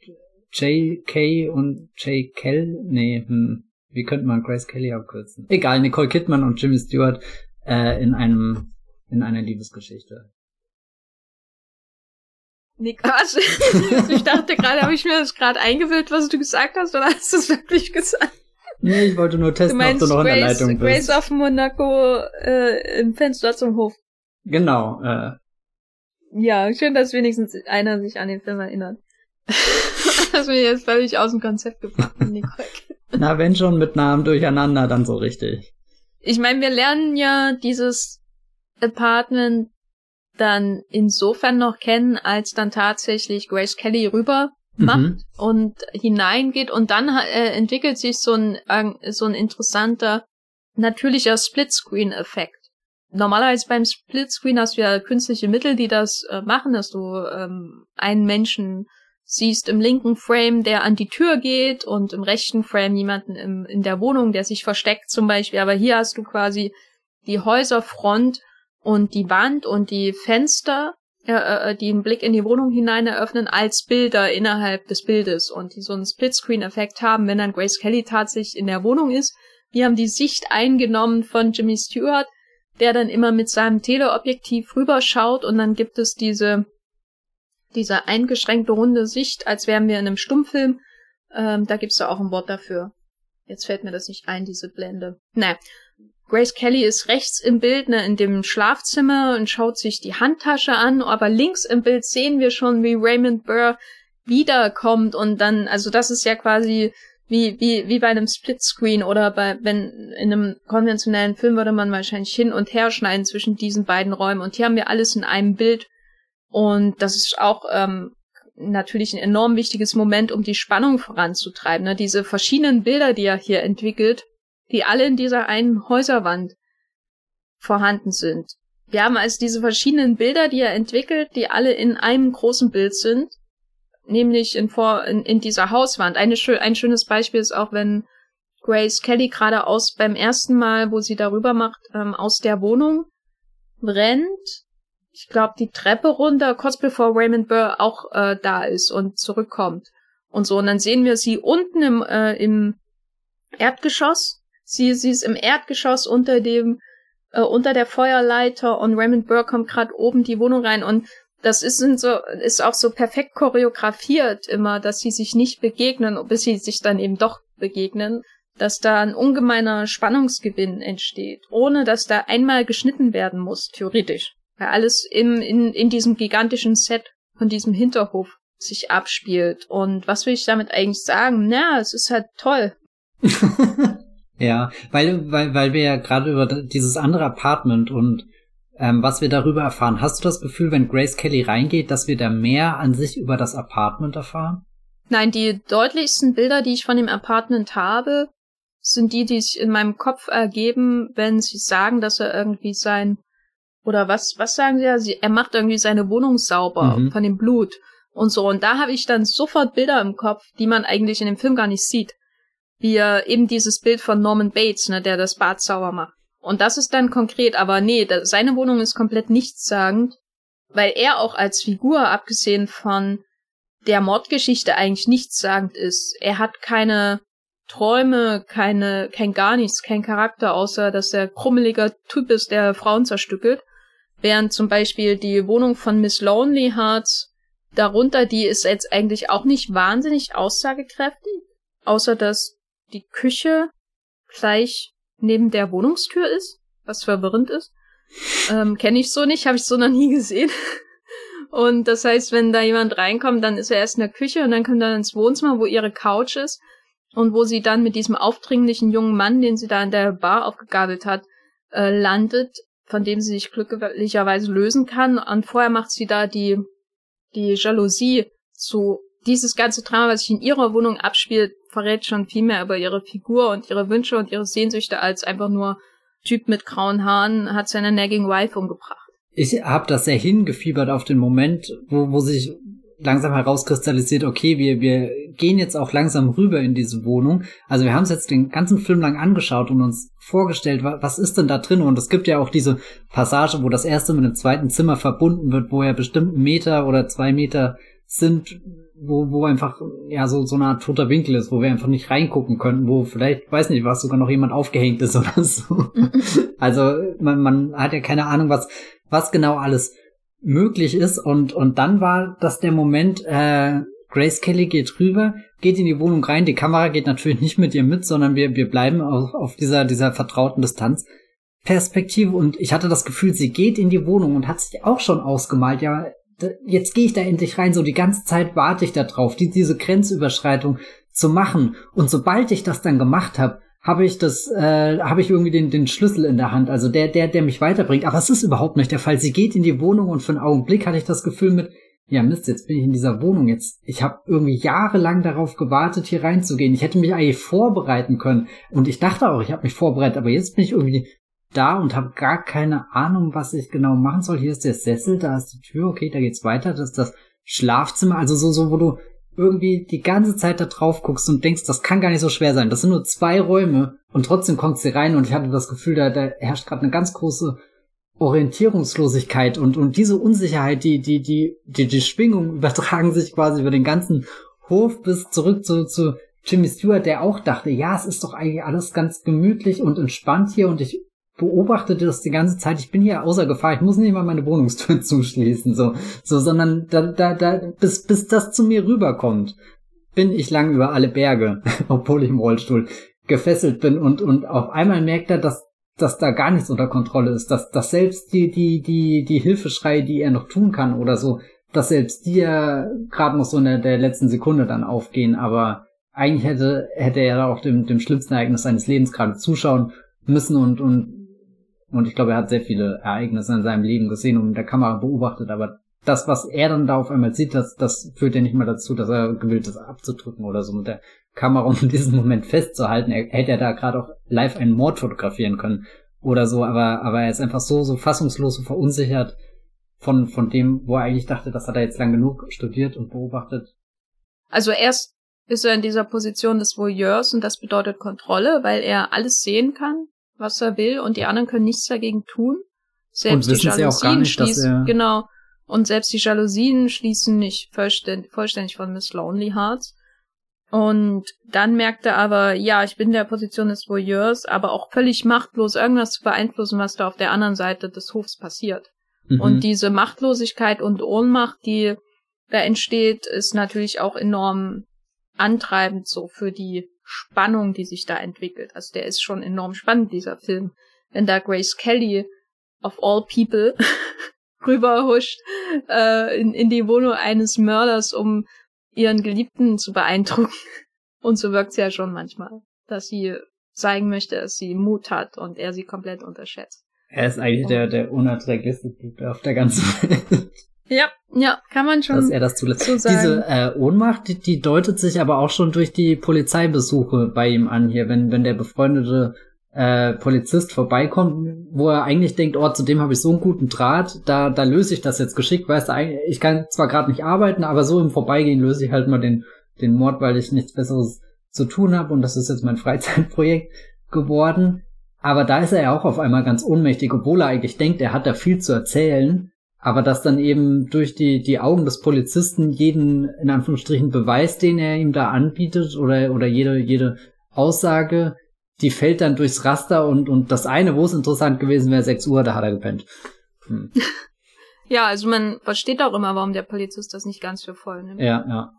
J. K. und J. Kell. Nee, hm. Wie könnte man Grace Kelly abkürzen? Egal, Nicole Kidman und Jimmy Stewart äh, in einem in einer Liebesgeschichte. Nee, Quatsch. ich dachte gerade, habe ich mir das gerade eingebildet, was du gesagt hast, oder hast du es wirklich gesagt? Nee, ich wollte nur testen, ob du noch Grace, in der Leitung bist. Grace of Monaco äh, im Fenster zum Hof. Genau. Äh. Ja, schön, dass wenigstens einer sich an den Film erinnert. das mir jetzt völlig aus dem Konzept gebracht, Nicole. Na, wenn schon mit Namen durcheinander, dann so richtig. Ich meine, wir lernen ja dieses Apartment dann insofern noch kennen, als dann tatsächlich Grace Kelly rüber macht mhm. und hineingeht und dann äh, entwickelt sich so ein äh, so ein interessanter natürlicher Splitscreen-Effekt. Normalerweise beim Splitscreen hast du ja künstliche Mittel, die das äh, machen, dass du ähm, einen Menschen siehst im linken Frame, der an die Tür geht und im rechten Frame jemanden im, in der Wohnung, der sich versteckt zum Beispiel. Aber hier hast du quasi die Häuserfront und die Wand und die Fenster, äh, äh, die einen Blick in die Wohnung hinein eröffnen, als Bilder innerhalb des Bildes und die so einen Splitscreen-Effekt haben, wenn dann Grace Kelly tatsächlich in der Wohnung ist. Wir haben die Sicht eingenommen von Jimmy Stewart, der dann immer mit seinem Teleobjektiv rüberschaut und dann gibt es diese, diese eingeschränkte runde Sicht, als wären wir in einem Stummfilm. Ähm, da gibt's da auch ein Wort dafür. Jetzt fällt mir das nicht ein, diese Blende. Naja, Grace Kelly ist rechts im Bild, ne, in dem Schlafzimmer und schaut sich die Handtasche an, aber links im Bild sehen wir schon, wie Raymond Burr wiederkommt und dann, also das ist ja quasi wie, wie, wie bei einem Splitscreen oder bei, wenn in einem konventionellen Film würde man wahrscheinlich hin und her schneiden zwischen diesen beiden Räumen und hier haben wir alles in einem Bild und das ist auch ähm, natürlich ein enorm wichtiges Moment, um die Spannung voranzutreiben. Ne? Diese verschiedenen Bilder, die er hier entwickelt, die alle in dieser einen Häuserwand vorhanden sind. Wir haben also diese verschiedenen Bilder, die er entwickelt, die alle in einem großen Bild sind. Nämlich in, vor, in, in dieser Hauswand. Eine, ein schönes Beispiel ist auch, wenn Grace Kelly gerade aus beim ersten Mal, wo sie darüber macht, ähm, aus der Wohnung rennt. Ich glaube, die Treppe runter, kurz bevor Raymond Burr auch äh, da ist und zurückkommt. Und so. Und dann sehen wir sie unten im, äh, im Erdgeschoss. Sie, sie ist im Erdgeschoss unter dem, äh, unter der Feuerleiter und Raymond Burr kommt gerade oben die Wohnung rein und das ist so, ist auch so perfekt choreografiert immer, dass sie sich nicht begegnen, bis sie sich dann eben doch begegnen, dass da ein ungemeiner Spannungsgewinn entsteht, ohne dass da einmal geschnitten werden muss, theoretisch. Weil alles im, in, in diesem gigantischen Set von diesem Hinterhof sich abspielt. Und was will ich damit eigentlich sagen? Na, es ist halt toll. ja, weil, weil, weil wir ja gerade über dieses andere Apartment und ähm, was wir darüber erfahren. Hast du das Gefühl, wenn Grace Kelly reingeht, dass wir da mehr an sich über das Apartment erfahren? Nein, die deutlichsten Bilder, die ich von dem Apartment habe, sind die, die sich in meinem Kopf ergeben, wenn sie sagen, dass er irgendwie sein oder was, was sagen sie ja? Sie, er macht irgendwie seine Wohnung sauber mhm. von dem Blut und so. Und da habe ich dann sofort Bilder im Kopf, die man eigentlich in dem Film gar nicht sieht. Wie er eben dieses Bild von Norman Bates, ne, der das Bad sauber macht. Und das ist dann konkret, aber nee, da, seine Wohnung ist komplett nichtssagend, weil er auch als Figur, abgesehen von der Mordgeschichte, eigentlich nichtssagend ist. Er hat keine Träume, keine, kein gar nichts, kein Charakter, außer dass er krummeliger Typ ist, der Frauen zerstückelt. Während zum Beispiel die Wohnung von Miss Lonely Hearts darunter, die ist jetzt eigentlich auch nicht wahnsinnig aussagekräftig, außer dass die Küche gleich neben der Wohnungstür ist, was verwirrend ist. Ähm, Kenne ich so nicht, habe ich so noch nie gesehen. Und das heißt, wenn da jemand reinkommt, dann ist er erst in der Küche und dann kommt er ins Wohnzimmer, wo ihre Couch ist und wo sie dann mit diesem aufdringlichen jungen Mann, den sie da in der Bar aufgegabelt hat, äh, landet, von dem sie sich glücklicherweise lösen kann. Und vorher macht sie da die, die Jalousie zu dieses ganze Drama, was sich in ihrer Wohnung abspielt, verrät schon viel mehr über ihre Figur und ihre Wünsche und ihre Sehnsüchte als einfach nur Typ mit grauen Haaren hat seine nagging Wife umgebracht. Ich habe das sehr hingefiebert auf den Moment, wo, wo sich langsam herauskristallisiert, okay, wir, wir gehen jetzt auch langsam rüber in diese Wohnung. Also wir haben es jetzt den ganzen Film lang angeschaut und uns vorgestellt, was ist denn da drin? Und es gibt ja auch diese Passage, wo das erste mit dem zweiten Zimmer verbunden wird, wo ja bestimmt einen Meter oder zwei Meter sind, wo, wo einfach, ja, so, so eine Art toter Winkel ist, wo wir einfach nicht reingucken könnten, wo vielleicht, weiß nicht, was sogar noch jemand aufgehängt ist oder so. also, man, man hat ja keine Ahnung, was, was genau alles möglich ist. Und, und dann war das der Moment, äh, Grace Kelly geht rüber, geht in die Wohnung rein, die Kamera geht natürlich nicht mit ihr mit, sondern wir, wir bleiben auf, auf dieser, dieser vertrauten Distanz. Perspektive. Und ich hatte das Gefühl, sie geht in die Wohnung und hat sich auch schon ausgemalt, ja, jetzt gehe ich da endlich rein, so die ganze Zeit warte ich da drauf, die, diese Grenzüberschreitung zu machen. Und sobald ich das dann gemacht habe, habe ich das, äh, habe ich irgendwie den, den Schlüssel in der Hand, also der, der, der mich weiterbringt. Aber es ist überhaupt nicht der Fall. Sie geht in die Wohnung und für einen Augenblick hatte ich das Gefühl mit, ja Mist, jetzt bin ich in dieser Wohnung. Jetzt, ich habe irgendwie jahrelang darauf gewartet, hier reinzugehen. Ich hätte mich eigentlich vorbereiten können. Und ich dachte auch, ich habe mich vorbereitet, aber jetzt bin ich irgendwie da und habe gar keine Ahnung, was ich genau machen soll. Hier ist der Sessel, da ist die Tür, okay, da geht's weiter. Das ist das Schlafzimmer, also so, so, wo du irgendwie die ganze Zeit da drauf guckst und denkst, das kann gar nicht so schwer sein. Das sind nur zwei Räume und trotzdem kommt sie rein und ich hatte das Gefühl, da, da herrscht gerade eine ganz große Orientierungslosigkeit und, und diese Unsicherheit, die, die, die, die, die Schwingungen übertragen sich quasi über den ganzen Hof bis zurück zu, zu Jimmy Stewart, der auch dachte, ja, es ist doch eigentlich alles ganz gemütlich und entspannt hier und ich beobachtete das die ganze Zeit. Ich bin hier außer Gefahr. Ich muss nicht mal meine Wohnungstür zuschließen, so, so, sondern da, da, da, bis, bis das zu mir rüberkommt, bin ich lang über alle Berge, obwohl ich im Rollstuhl gefesselt bin und, und auf einmal merkt er, dass, dass da gar nichts unter Kontrolle ist, dass, dass selbst die, die, die, die Hilfeschreie, die er noch tun kann oder so, dass selbst die ja gerade noch so in der, der letzten Sekunde dann aufgehen, aber eigentlich hätte, hätte er auch dem, dem schlimmsten Ereignis seines Lebens gerade zuschauen müssen und, und und ich glaube, er hat sehr viele Ereignisse in seinem Leben gesehen und mit der Kamera beobachtet, aber das, was er dann da auf einmal sieht, das, das führt ja nicht mal dazu, dass er gewillt ist, abzudrücken oder so mit der Kamera, um diesen Moment festzuhalten. Er hätte ja da gerade auch live einen Mord fotografieren können. oder so, aber, aber er ist einfach so, so fassungslos, so verunsichert von, von dem, wo er eigentlich dachte, das hat er jetzt lang genug studiert und beobachtet. Also erst ist er in dieser Position des Voyeurs und das bedeutet Kontrolle, weil er alles sehen kann, was er will und die anderen können nichts dagegen tun. Selbst die Jalousien nicht, schließen, genau. Und selbst die Jalousien schließen nicht vollständig, vollständig von Miss Lonely Hearts. Und dann merkt er aber, ja, ich bin in der Position des Voyeurs, aber auch völlig machtlos, irgendwas zu beeinflussen, was da auf der anderen Seite des Hofs passiert. Mhm. Und diese Machtlosigkeit und Ohnmacht, die da entsteht, ist natürlich auch enorm antreibend so für die Spannung, die sich da entwickelt. Also der ist schon enorm spannend, dieser Film. Wenn da Grace Kelly of all people rüberhuscht äh, in, in die Wohnung eines Mörders, um ihren Geliebten zu beeindrucken. Und so wirkt sie ja schon manchmal, dass sie zeigen möchte, dass sie Mut hat und er sie komplett unterschätzt. Er ist eigentlich und der, der unerträglichste Typ auf der ganzen Welt. Ja, ja, kann man schon. Dass er das zulässt. So Diese äh, Ohnmacht, die, die deutet sich aber auch schon durch die Polizeibesuche bei ihm an hier, wenn, wenn der befreundete äh, Polizist vorbeikommt, wo er eigentlich denkt, oh, zu dem habe ich so einen guten Draht, da, da löse ich das jetzt geschickt, weißt du, ich kann zwar gerade nicht arbeiten, aber so im Vorbeigehen löse ich halt mal den, den Mord, weil ich nichts Besseres zu tun habe und das ist jetzt mein Freizeitprojekt geworden. Aber da ist er ja auch auf einmal ganz ohnmächtig, obwohl er eigentlich denkt, er hat da viel zu erzählen, aber dass dann eben durch die, die Augen des Polizisten jeden, in Anführungsstrichen, Beweis, den er ihm da anbietet oder, oder jede, jede Aussage die fällt dann durchs Raster und, und das eine, wo es interessant gewesen wäre, 6 Uhr, da hat er gepennt. Hm. ja, also man versteht auch immer, warum der Polizist das nicht ganz für voll nimmt. Ja, ja.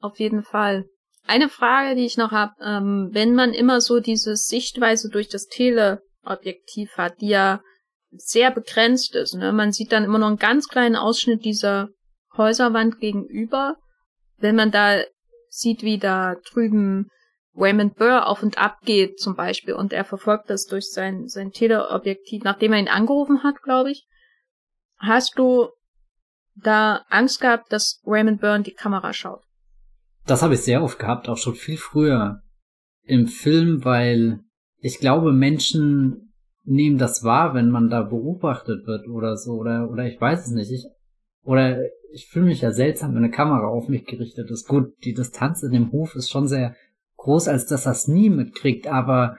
Auf jeden Fall. Eine Frage, die ich noch habe, ähm, wenn man immer so diese Sichtweise durch das Teleobjektiv hat, die ja sehr begrenzt ist, ne? man sieht dann immer noch einen ganz kleinen Ausschnitt dieser Häuserwand gegenüber. Wenn man da sieht, wie da drüben Raymond Burr auf und ab geht zum Beispiel und er verfolgt das durch sein, sein Teleobjektiv, nachdem er ihn angerufen hat, glaube ich. Hast du da Angst gehabt, dass Raymond Burr in die Kamera schaut? Das habe ich sehr oft gehabt, auch schon viel früher im Film, weil ich glaube, Menschen nehmen das wahr, wenn man da beobachtet wird oder so, oder, oder ich weiß es nicht. Ich, oder ich fühle mich ja seltsam, wenn eine Kamera auf mich gerichtet ist. Gut, die Distanz in dem Hof ist schon sehr groß, als dass er nie mitkriegt, aber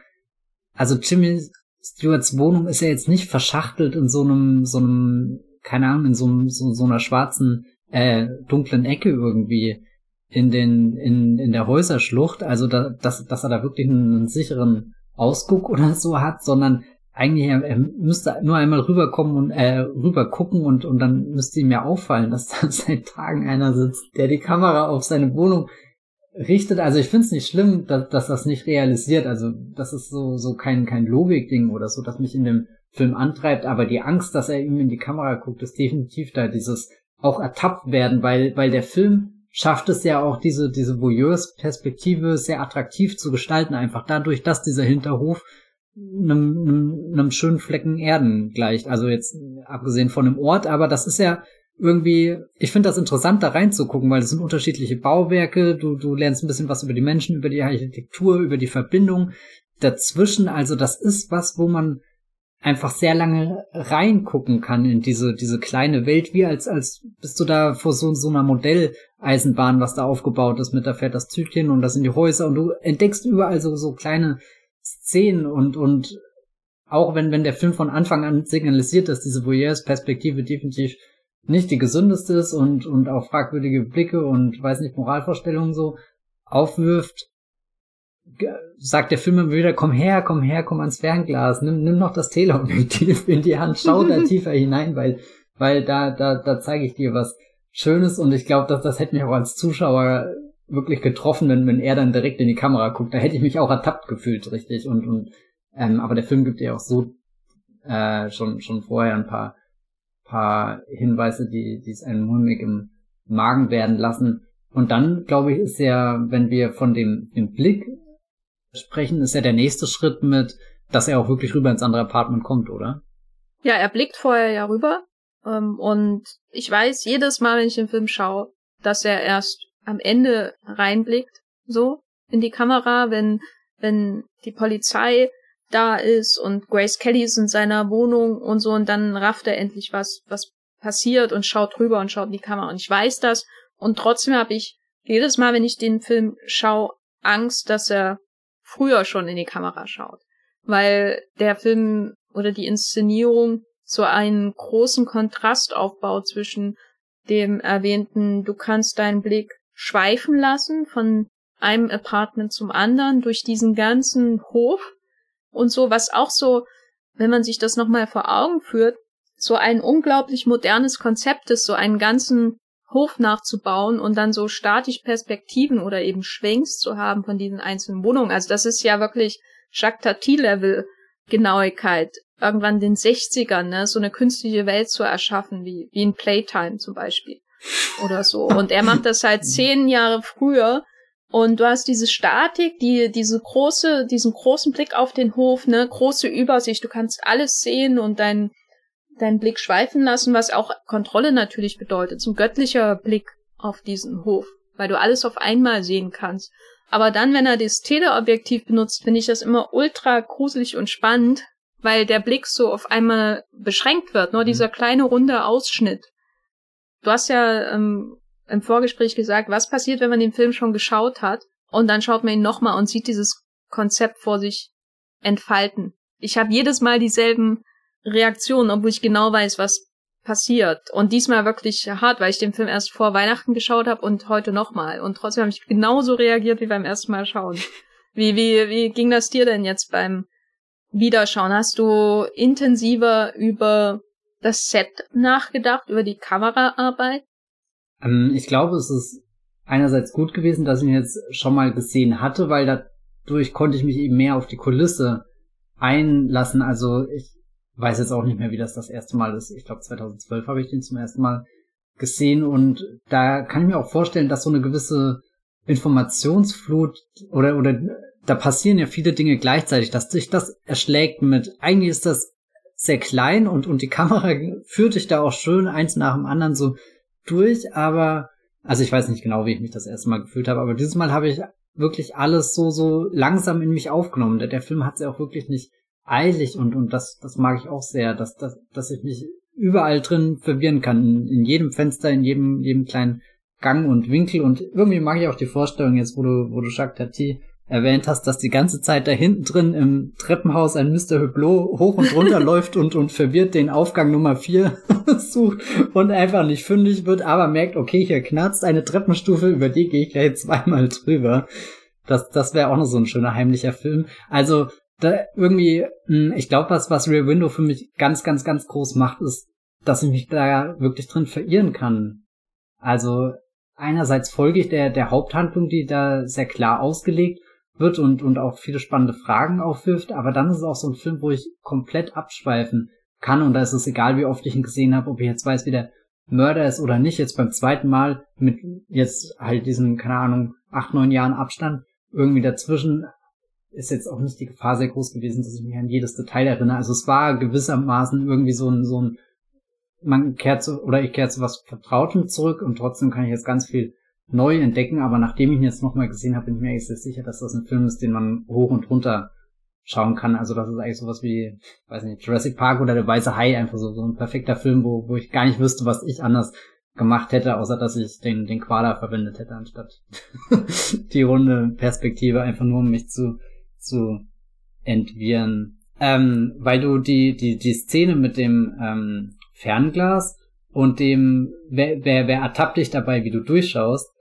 also Jimmy Stewarts Wohnung ist ja jetzt nicht verschachtelt in so einem, so einem, keine Ahnung, in so, einem, so, so einer schwarzen, äh, dunklen Ecke irgendwie in den, in, in der Häuserschlucht, also da, dass, dass er da wirklich einen, einen sicheren Ausguck oder so hat, sondern eigentlich er, er müsste nur einmal rüberkommen und äh, rüber gucken und und dann müsste ihm ja auffallen, dass da seit Tagen einer sitzt, der die Kamera auf seine Wohnung richtet, also ich finde es nicht schlimm, dass, dass das nicht realisiert. Also das ist so, so kein, kein Logikding oder so, das mich in dem Film antreibt, aber die Angst, dass er ihm in die Kamera guckt, ist definitiv da, dieses auch ertappt werden, weil, weil der Film schafft es ja auch, diese, diese Voyeurs-Perspektive sehr attraktiv zu gestalten, einfach dadurch, dass dieser Hinterhof einem, einem, einem schönen Flecken Erden gleicht. Also jetzt abgesehen von dem Ort, aber das ist ja irgendwie, ich finde das interessant, da reinzugucken, weil es sind unterschiedliche Bauwerke, du, du lernst ein bisschen was über die Menschen, über die Architektur, über die Verbindung dazwischen. Also das ist was, wo man einfach sehr lange reingucken kann in diese, diese kleine Welt, wie als, als bist du da vor so, so einer Modelleisenbahn, was da aufgebaut ist, mit da fährt das Zügchen und das sind die Häuser und du entdeckst überall so, so kleine Szenen und, und auch wenn, wenn der Film von Anfang an signalisiert, dass diese Voyeurs-Perspektive definitiv nicht die gesündeste ist und, und auch fragwürdige Blicke und weiß nicht, Moralvorstellungen so aufwirft, sagt der Film immer wieder, komm her, komm her, komm ans Fernglas, nimm, nimm noch das Teleobjektiv in die Hand, schau da tiefer hinein, weil, weil da, da, da zeige ich dir was Schönes und ich glaube, dass das hätte mich auch als Zuschauer wirklich getroffen, wenn, wenn er dann direkt in die Kamera guckt. Da hätte ich mich auch ertappt gefühlt, richtig. Und, und ähm, aber der Film gibt ja auch so äh, schon, schon vorher ein paar paar Hinweise, die, die es einen mulmig im Magen werden lassen. Und dann, glaube ich, ist ja, wenn wir von dem, dem Blick sprechen, ist ja der nächste Schritt mit, dass er auch wirklich rüber ins andere Apartment kommt, oder? Ja, er blickt vorher ja rüber. Ähm, und ich weiß jedes Mal, wenn ich den Film schaue, dass er erst am Ende reinblickt, so in die Kamera, wenn, wenn die Polizei da ist und Grace Kelly ist in seiner Wohnung und so und dann rafft er endlich was, was passiert und schaut drüber und schaut in die Kamera. Und ich weiß das. Und trotzdem habe ich jedes Mal, wenn ich den Film schaue, Angst, dass er früher schon in die Kamera schaut, weil der Film oder die Inszenierung so einen großen Kontrast aufbaut zwischen dem erwähnten, du kannst deinen Blick schweifen lassen von einem Apartment zum anderen durch diesen ganzen Hof und so, was auch so, wenn man sich das nochmal vor Augen führt, so ein unglaublich modernes Konzept ist, so einen ganzen Hof nachzubauen und dann so statisch Perspektiven oder eben Schwenks zu haben von diesen einzelnen Wohnungen. Also das ist ja wirklich Jacques Tati-Level Genauigkeit. Irgendwann den 60ern, ne, so eine künstliche Welt zu erschaffen, wie, wie in Playtime zum Beispiel. Oder so. Und er macht das halt zehn Jahre früher und du hast diese Statik, die, diese große, diesen großen Blick auf den Hof, ne, große Übersicht, du kannst alles sehen und dein, deinen Blick schweifen lassen, was auch Kontrolle natürlich bedeutet, zum göttlicher Blick auf diesen Hof, weil du alles auf einmal sehen kannst. Aber dann, wenn er das Teleobjektiv benutzt, finde ich das immer ultra gruselig und spannend, weil der Blick so auf einmal beschränkt wird, nur mhm. dieser kleine runde Ausschnitt. Du hast ja ähm, im Vorgespräch gesagt, was passiert, wenn man den Film schon geschaut hat und dann schaut man ihn nochmal und sieht dieses Konzept vor sich entfalten. Ich habe jedes Mal dieselben Reaktionen, obwohl ich genau weiß, was passiert. Und diesmal wirklich hart, weil ich den Film erst vor Weihnachten geschaut habe und heute nochmal. Und trotzdem habe ich genauso reagiert wie beim ersten Mal schauen. Wie, wie, wie ging das dir denn jetzt beim Wiederschauen? Hast du intensiver über das Set nachgedacht, über die Kameraarbeit? Ähm, ich glaube, es ist einerseits gut gewesen, dass ich ihn jetzt schon mal gesehen hatte, weil dadurch konnte ich mich eben mehr auf die Kulisse einlassen. Also ich weiß jetzt auch nicht mehr, wie das das erste Mal ist. Ich glaube, 2012 habe ich den zum ersten Mal gesehen und da kann ich mir auch vorstellen, dass so eine gewisse Informationsflut oder oder da passieren ja viele Dinge gleichzeitig, dass sich das erschlägt mit eigentlich ist das sehr klein und und die Kamera führt dich da auch schön eins nach dem anderen so durch, aber also ich weiß nicht genau, wie ich mich das erste Mal gefühlt habe, aber dieses Mal habe ich wirklich alles so so langsam in mich aufgenommen. Der, der Film hat es ja auch wirklich nicht eilig und und das das mag ich auch sehr, dass dass dass ich mich überall drin verwirren kann, in, in jedem Fenster, in jedem jedem kleinen Gang und Winkel und irgendwie mag ich auch die Vorstellung jetzt, wo du wo du Jacques Tati erwähnt hast, dass die ganze Zeit da hinten drin im Treppenhaus ein Mr. Hublot hoch und runter läuft und, und verwirrt den Aufgang Nummer 4 sucht und einfach nicht fündig wird, aber merkt, okay, hier knarzt eine Treppenstufe, über die gehe ich ja jetzt zweimal drüber. Das, das wäre auch noch so ein schöner heimlicher Film. Also, da irgendwie, hm, ich glaube, was, was Rear Window für mich ganz, ganz, ganz groß macht, ist, dass ich mich da wirklich drin verirren kann. Also, einerseits folge ich der, der Haupthandlung, die da sehr klar ausgelegt wird und, und auch viele spannende Fragen aufwirft, aber dann ist es auch so ein Film, wo ich komplett abschweifen kann. Und da ist es egal, wie oft ich ihn gesehen habe, ob ich jetzt weiß, wie der Mörder ist oder nicht, jetzt beim zweiten Mal mit jetzt halt diesen, keine Ahnung, acht, neun Jahren Abstand irgendwie dazwischen ist jetzt auch nicht die Gefahr sehr groß gewesen, dass ich mich an jedes Detail erinnere. Also es war gewissermaßen irgendwie so ein, so ein, man kehrt zu, oder ich kehre zu was Vertrautem zurück und trotzdem kann ich jetzt ganz viel neu entdecken, aber nachdem ich ihn jetzt nochmal gesehen habe, bin ich mir eigentlich sehr sicher, dass das ein Film ist, den man hoch und runter schauen kann. Also das ist eigentlich sowas wie, weiß nicht, Jurassic Park oder der Weiße Hai, einfach so, so ein perfekter Film, wo, wo ich gar nicht wüsste, was ich anders gemacht hätte, außer dass ich den, den Quader verwendet hätte, anstatt die runde Perspektive, einfach nur um mich zu, zu entwirren. Ähm, weil du die, die, die Szene mit dem ähm, Fernglas und dem, wer, wer, wer ertappt dich dabei, wie du durchschaust,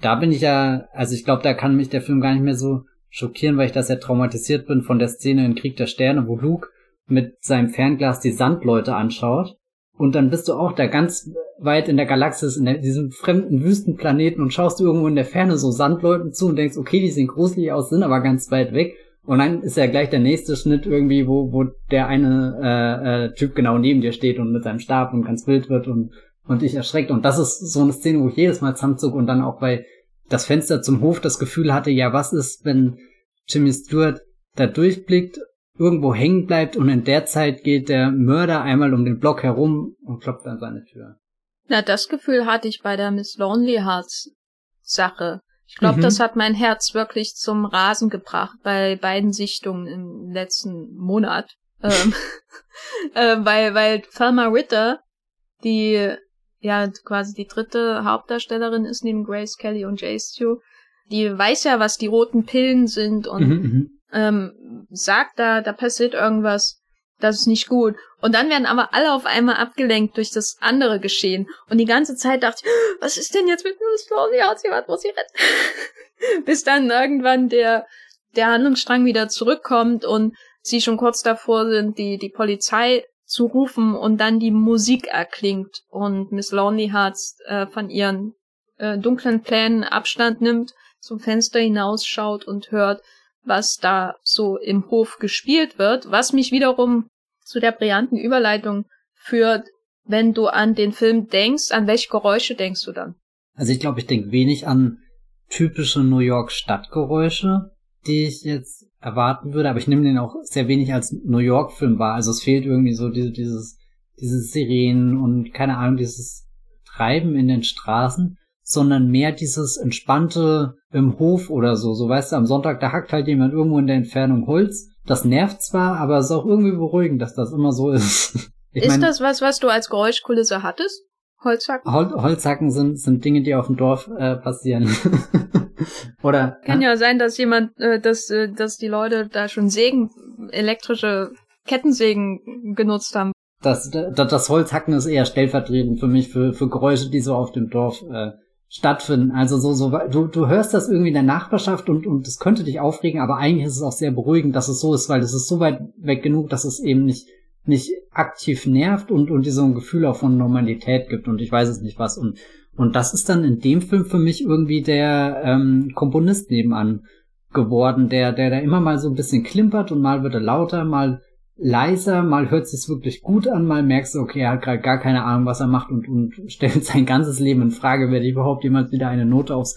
da bin ich ja, also ich glaube, da kann mich der Film gar nicht mehr so schockieren, weil ich das ja traumatisiert bin von der Szene in Krieg der Sterne, wo Luke mit seinem Fernglas die Sandleute anschaut. Und dann bist du auch da ganz weit in der Galaxis, in der, diesem fremden Wüstenplaneten und schaust irgendwo in der Ferne so Sandleuten zu und denkst, okay, die sehen gruselig aus, sind aber ganz weit weg. Und dann ist ja gleich der nächste Schnitt irgendwie, wo, wo der eine äh, äh, Typ genau neben dir steht und mit seinem Stab und ganz wild wird und und dich erschreckt. Und das ist so eine Szene, wo ich jedes Mal zusammenzog und dann auch bei das Fenster zum Hof das Gefühl hatte, ja, was ist, wenn Jimmy Stewart da durchblickt, irgendwo hängen bleibt und in der Zeit geht der Mörder einmal um den Block herum und klopft an seine Tür. Na, das Gefühl hatte ich bei der Miss Lonely Hearts Sache. Ich glaube, mhm. das hat mein Herz wirklich zum Rasen gebracht bei beiden Sichtungen im letzten Monat. ähm, äh, weil, weil Thelma Ritter, die ja quasi die dritte Hauptdarstellerin ist neben Grace Kelly und Jay Stu, die weiß ja, was die roten Pillen sind und mhm, mhm. ähm, sagt da, da passiert irgendwas das ist nicht gut. Und dann werden aber alle auf einmal abgelenkt durch das andere Geschehen. Und die ganze Zeit dachte ich, was ist denn jetzt mit Miss Flossie? Hat sie was, muss sie retten? Bis dann irgendwann der, der Handlungsstrang wieder zurückkommt und sie schon kurz davor sind, die, die Polizei zu rufen und dann die Musik erklingt und Miss Lonely Hearts äh, von ihren äh, dunklen Plänen Abstand nimmt, zum Fenster hinausschaut und hört, was da so im Hof gespielt wird, was mich wiederum zu der brillanten Überleitung führt, wenn du an den Film denkst, an welche Geräusche denkst du dann? Also ich glaube, ich denke wenig an typische New York Stadtgeräusche, die ich jetzt erwarten würde, aber ich nehme den auch sehr wenig als New York Film wahr. Also es fehlt irgendwie so diese, dieses, dieses Sirenen und keine Ahnung, dieses Treiben in den Straßen sondern mehr dieses entspannte im Hof oder so. So weißt du, am Sonntag, da hackt halt jemand irgendwo in der Entfernung Holz. Das nervt zwar, aber es ist auch irgendwie beruhigend, dass das immer so ist. Ich ist mein, das was, was du als Geräuschkulisse hattest? Holzhacken? Hol Holzhacken sind, sind Dinge, die auf dem Dorf äh, passieren. Oder kann ja? ja sein, dass jemand, äh, dass, äh, dass die Leute da schon Sägen, elektrische Kettensägen genutzt haben. Das, das, das Holzhacken ist eher stellvertretend für mich für, für Geräusche, die so auf dem Dorf äh, stattfinden. Also so, so, du, du hörst das irgendwie in der Nachbarschaft und, und das könnte dich aufregen, aber eigentlich ist es auch sehr beruhigend, dass es so ist, weil es ist so weit weg genug, dass es eben nicht, nicht aktiv nervt und, und dir so ein Gefühl auch von Normalität gibt und ich weiß es nicht was. Und, und das ist dann in dem Film für mich irgendwie der ähm, Komponist nebenan geworden, der, der da immer mal so ein bisschen klimpert und mal wird er lauter, mal leiser, mal hört sich's wirklich gut an, mal merkst du, okay, er hat gerade gar keine Ahnung, was er macht und, und stellt sein ganzes Leben in Frage, werde ich überhaupt jemals wieder eine Note aufs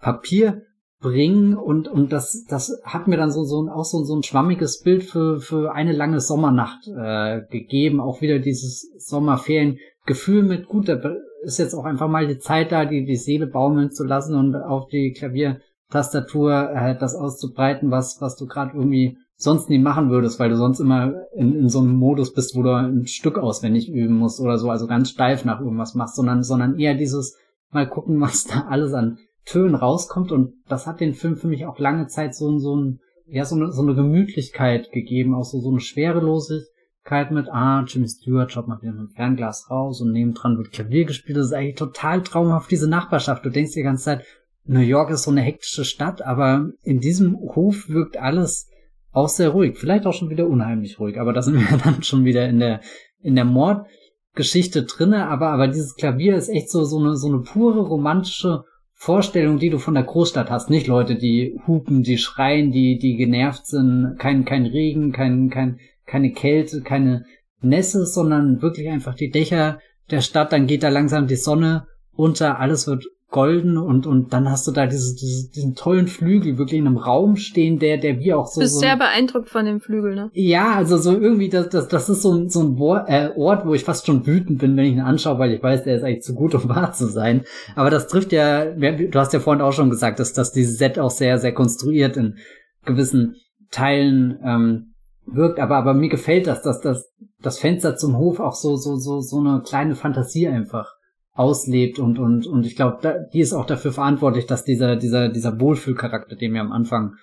Papier bringen und und das das hat mir dann so so ein, auch so, so ein schwammiges Bild für für eine lange Sommernacht äh, gegeben. Auch wieder dieses Sommerferiengefühl mit gut da ist jetzt auch einfach mal die Zeit da die die Seele baumeln zu lassen und auf die Klaviertastatur äh, das auszubreiten was was du gerade irgendwie sonst nie machen würdest, weil du sonst immer in, in so einem Modus bist, wo du ein Stück auswendig üben musst oder so, also ganz steif nach irgendwas machst, sondern, sondern eher dieses mal gucken, was da alles an Tönen rauskommt und das hat den Film für mich auch lange Zeit so, so ein, ja, so eine, so eine Gemütlichkeit gegeben, auch so, so eine Schwerelosigkeit mit, ah, Jimmy Stewart schaut mal wieder mit dem Fernglas raus und nebendran wird Klavier gespielt, das ist eigentlich total traumhaft, diese Nachbarschaft. Du denkst die ganze Zeit, New York ist so eine hektische Stadt, aber in diesem Hof wirkt alles auch sehr ruhig, vielleicht auch schon wieder unheimlich ruhig, aber da sind wir dann schon wieder in der in der Mordgeschichte drinne, aber aber dieses Klavier ist echt so so eine so eine pure romantische Vorstellung, die du von der Großstadt hast, nicht Leute, die hupen, die schreien, die die genervt sind, kein kein Regen, kein kein keine Kälte, keine Nässe, sondern wirklich einfach die Dächer der Stadt, dann geht da langsam die Sonne unter, alles wird golden und und dann hast du da diese, diese, diesen tollen Flügel wirklich in einem Raum stehen, der der wie auch so. Du bist so sehr beeindruckt von dem Flügel, ne? Ja, also so irgendwie das das das ist so ein so ein Ort, äh, Ort, wo ich fast schon wütend bin, wenn ich ihn anschaue, weil ich weiß, der ist eigentlich zu gut, um wahr zu sein. Aber das trifft ja, du hast ja vorhin auch schon gesagt, dass dass dieses Set auch sehr sehr konstruiert in gewissen Teilen ähm, wirkt, aber aber mir gefällt das, dass das das Fenster zum Hof auch so so so so eine kleine Fantasie einfach auslebt und und und ich glaube, die ist auch dafür verantwortlich, dass dieser dieser dieser Wohlfühlcharakter, den wir am Anfang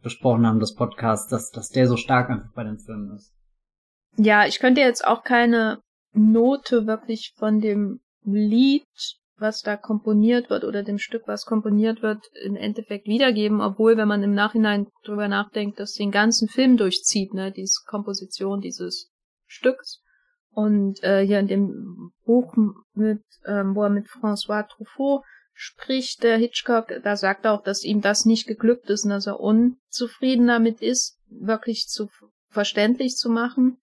besprochen haben des Podcasts, dass dass der so stark einfach bei den Filmen ist. Ja, ich könnte jetzt auch keine Note wirklich von dem Lied, was da komponiert wird oder dem Stück, was komponiert wird, im Endeffekt wiedergeben, obwohl, wenn man im Nachhinein drüber nachdenkt, das den ganzen Film durchzieht, ne, diese Komposition dieses Stücks. Und äh, hier in dem Buch mit, ähm, wo er mit François Truffaut spricht, der Hitchcock, da sagt er auch, dass ihm das nicht geglückt ist und dass er unzufrieden damit ist, wirklich zu verständlich zu machen,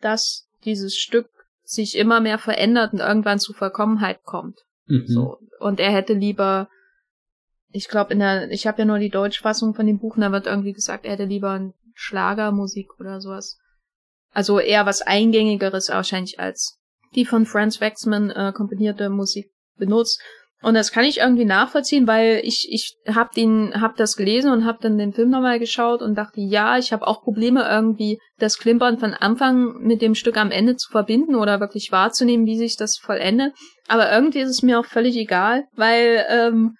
dass dieses Stück sich immer mehr verändert und irgendwann zu Vollkommenheit kommt. Mhm. So. Und er hätte lieber, ich glaube, in der, ich habe ja nur die Deutschfassung von dem Buch, und da wird irgendwie gesagt, er hätte lieber Schlagermusik oder sowas also eher was Eingängigeres wahrscheinlich als die von Franz Waxman äh, komponierte Musik benutzt. Und das kann ich irgendwie nachvollziehen, weil ich ich habe den hab das gelesen und habe dann den Film nochmal geschaut und dachte, ja, ich habe auch Probleme irgendwie das Klimpern von Anfang mit dem Stück am Ende zu verbinden oder wirklich wahrzunehmen, wie sich das vollendet. Aber irgendwie ist es mir auch völlig egal, weil ähm,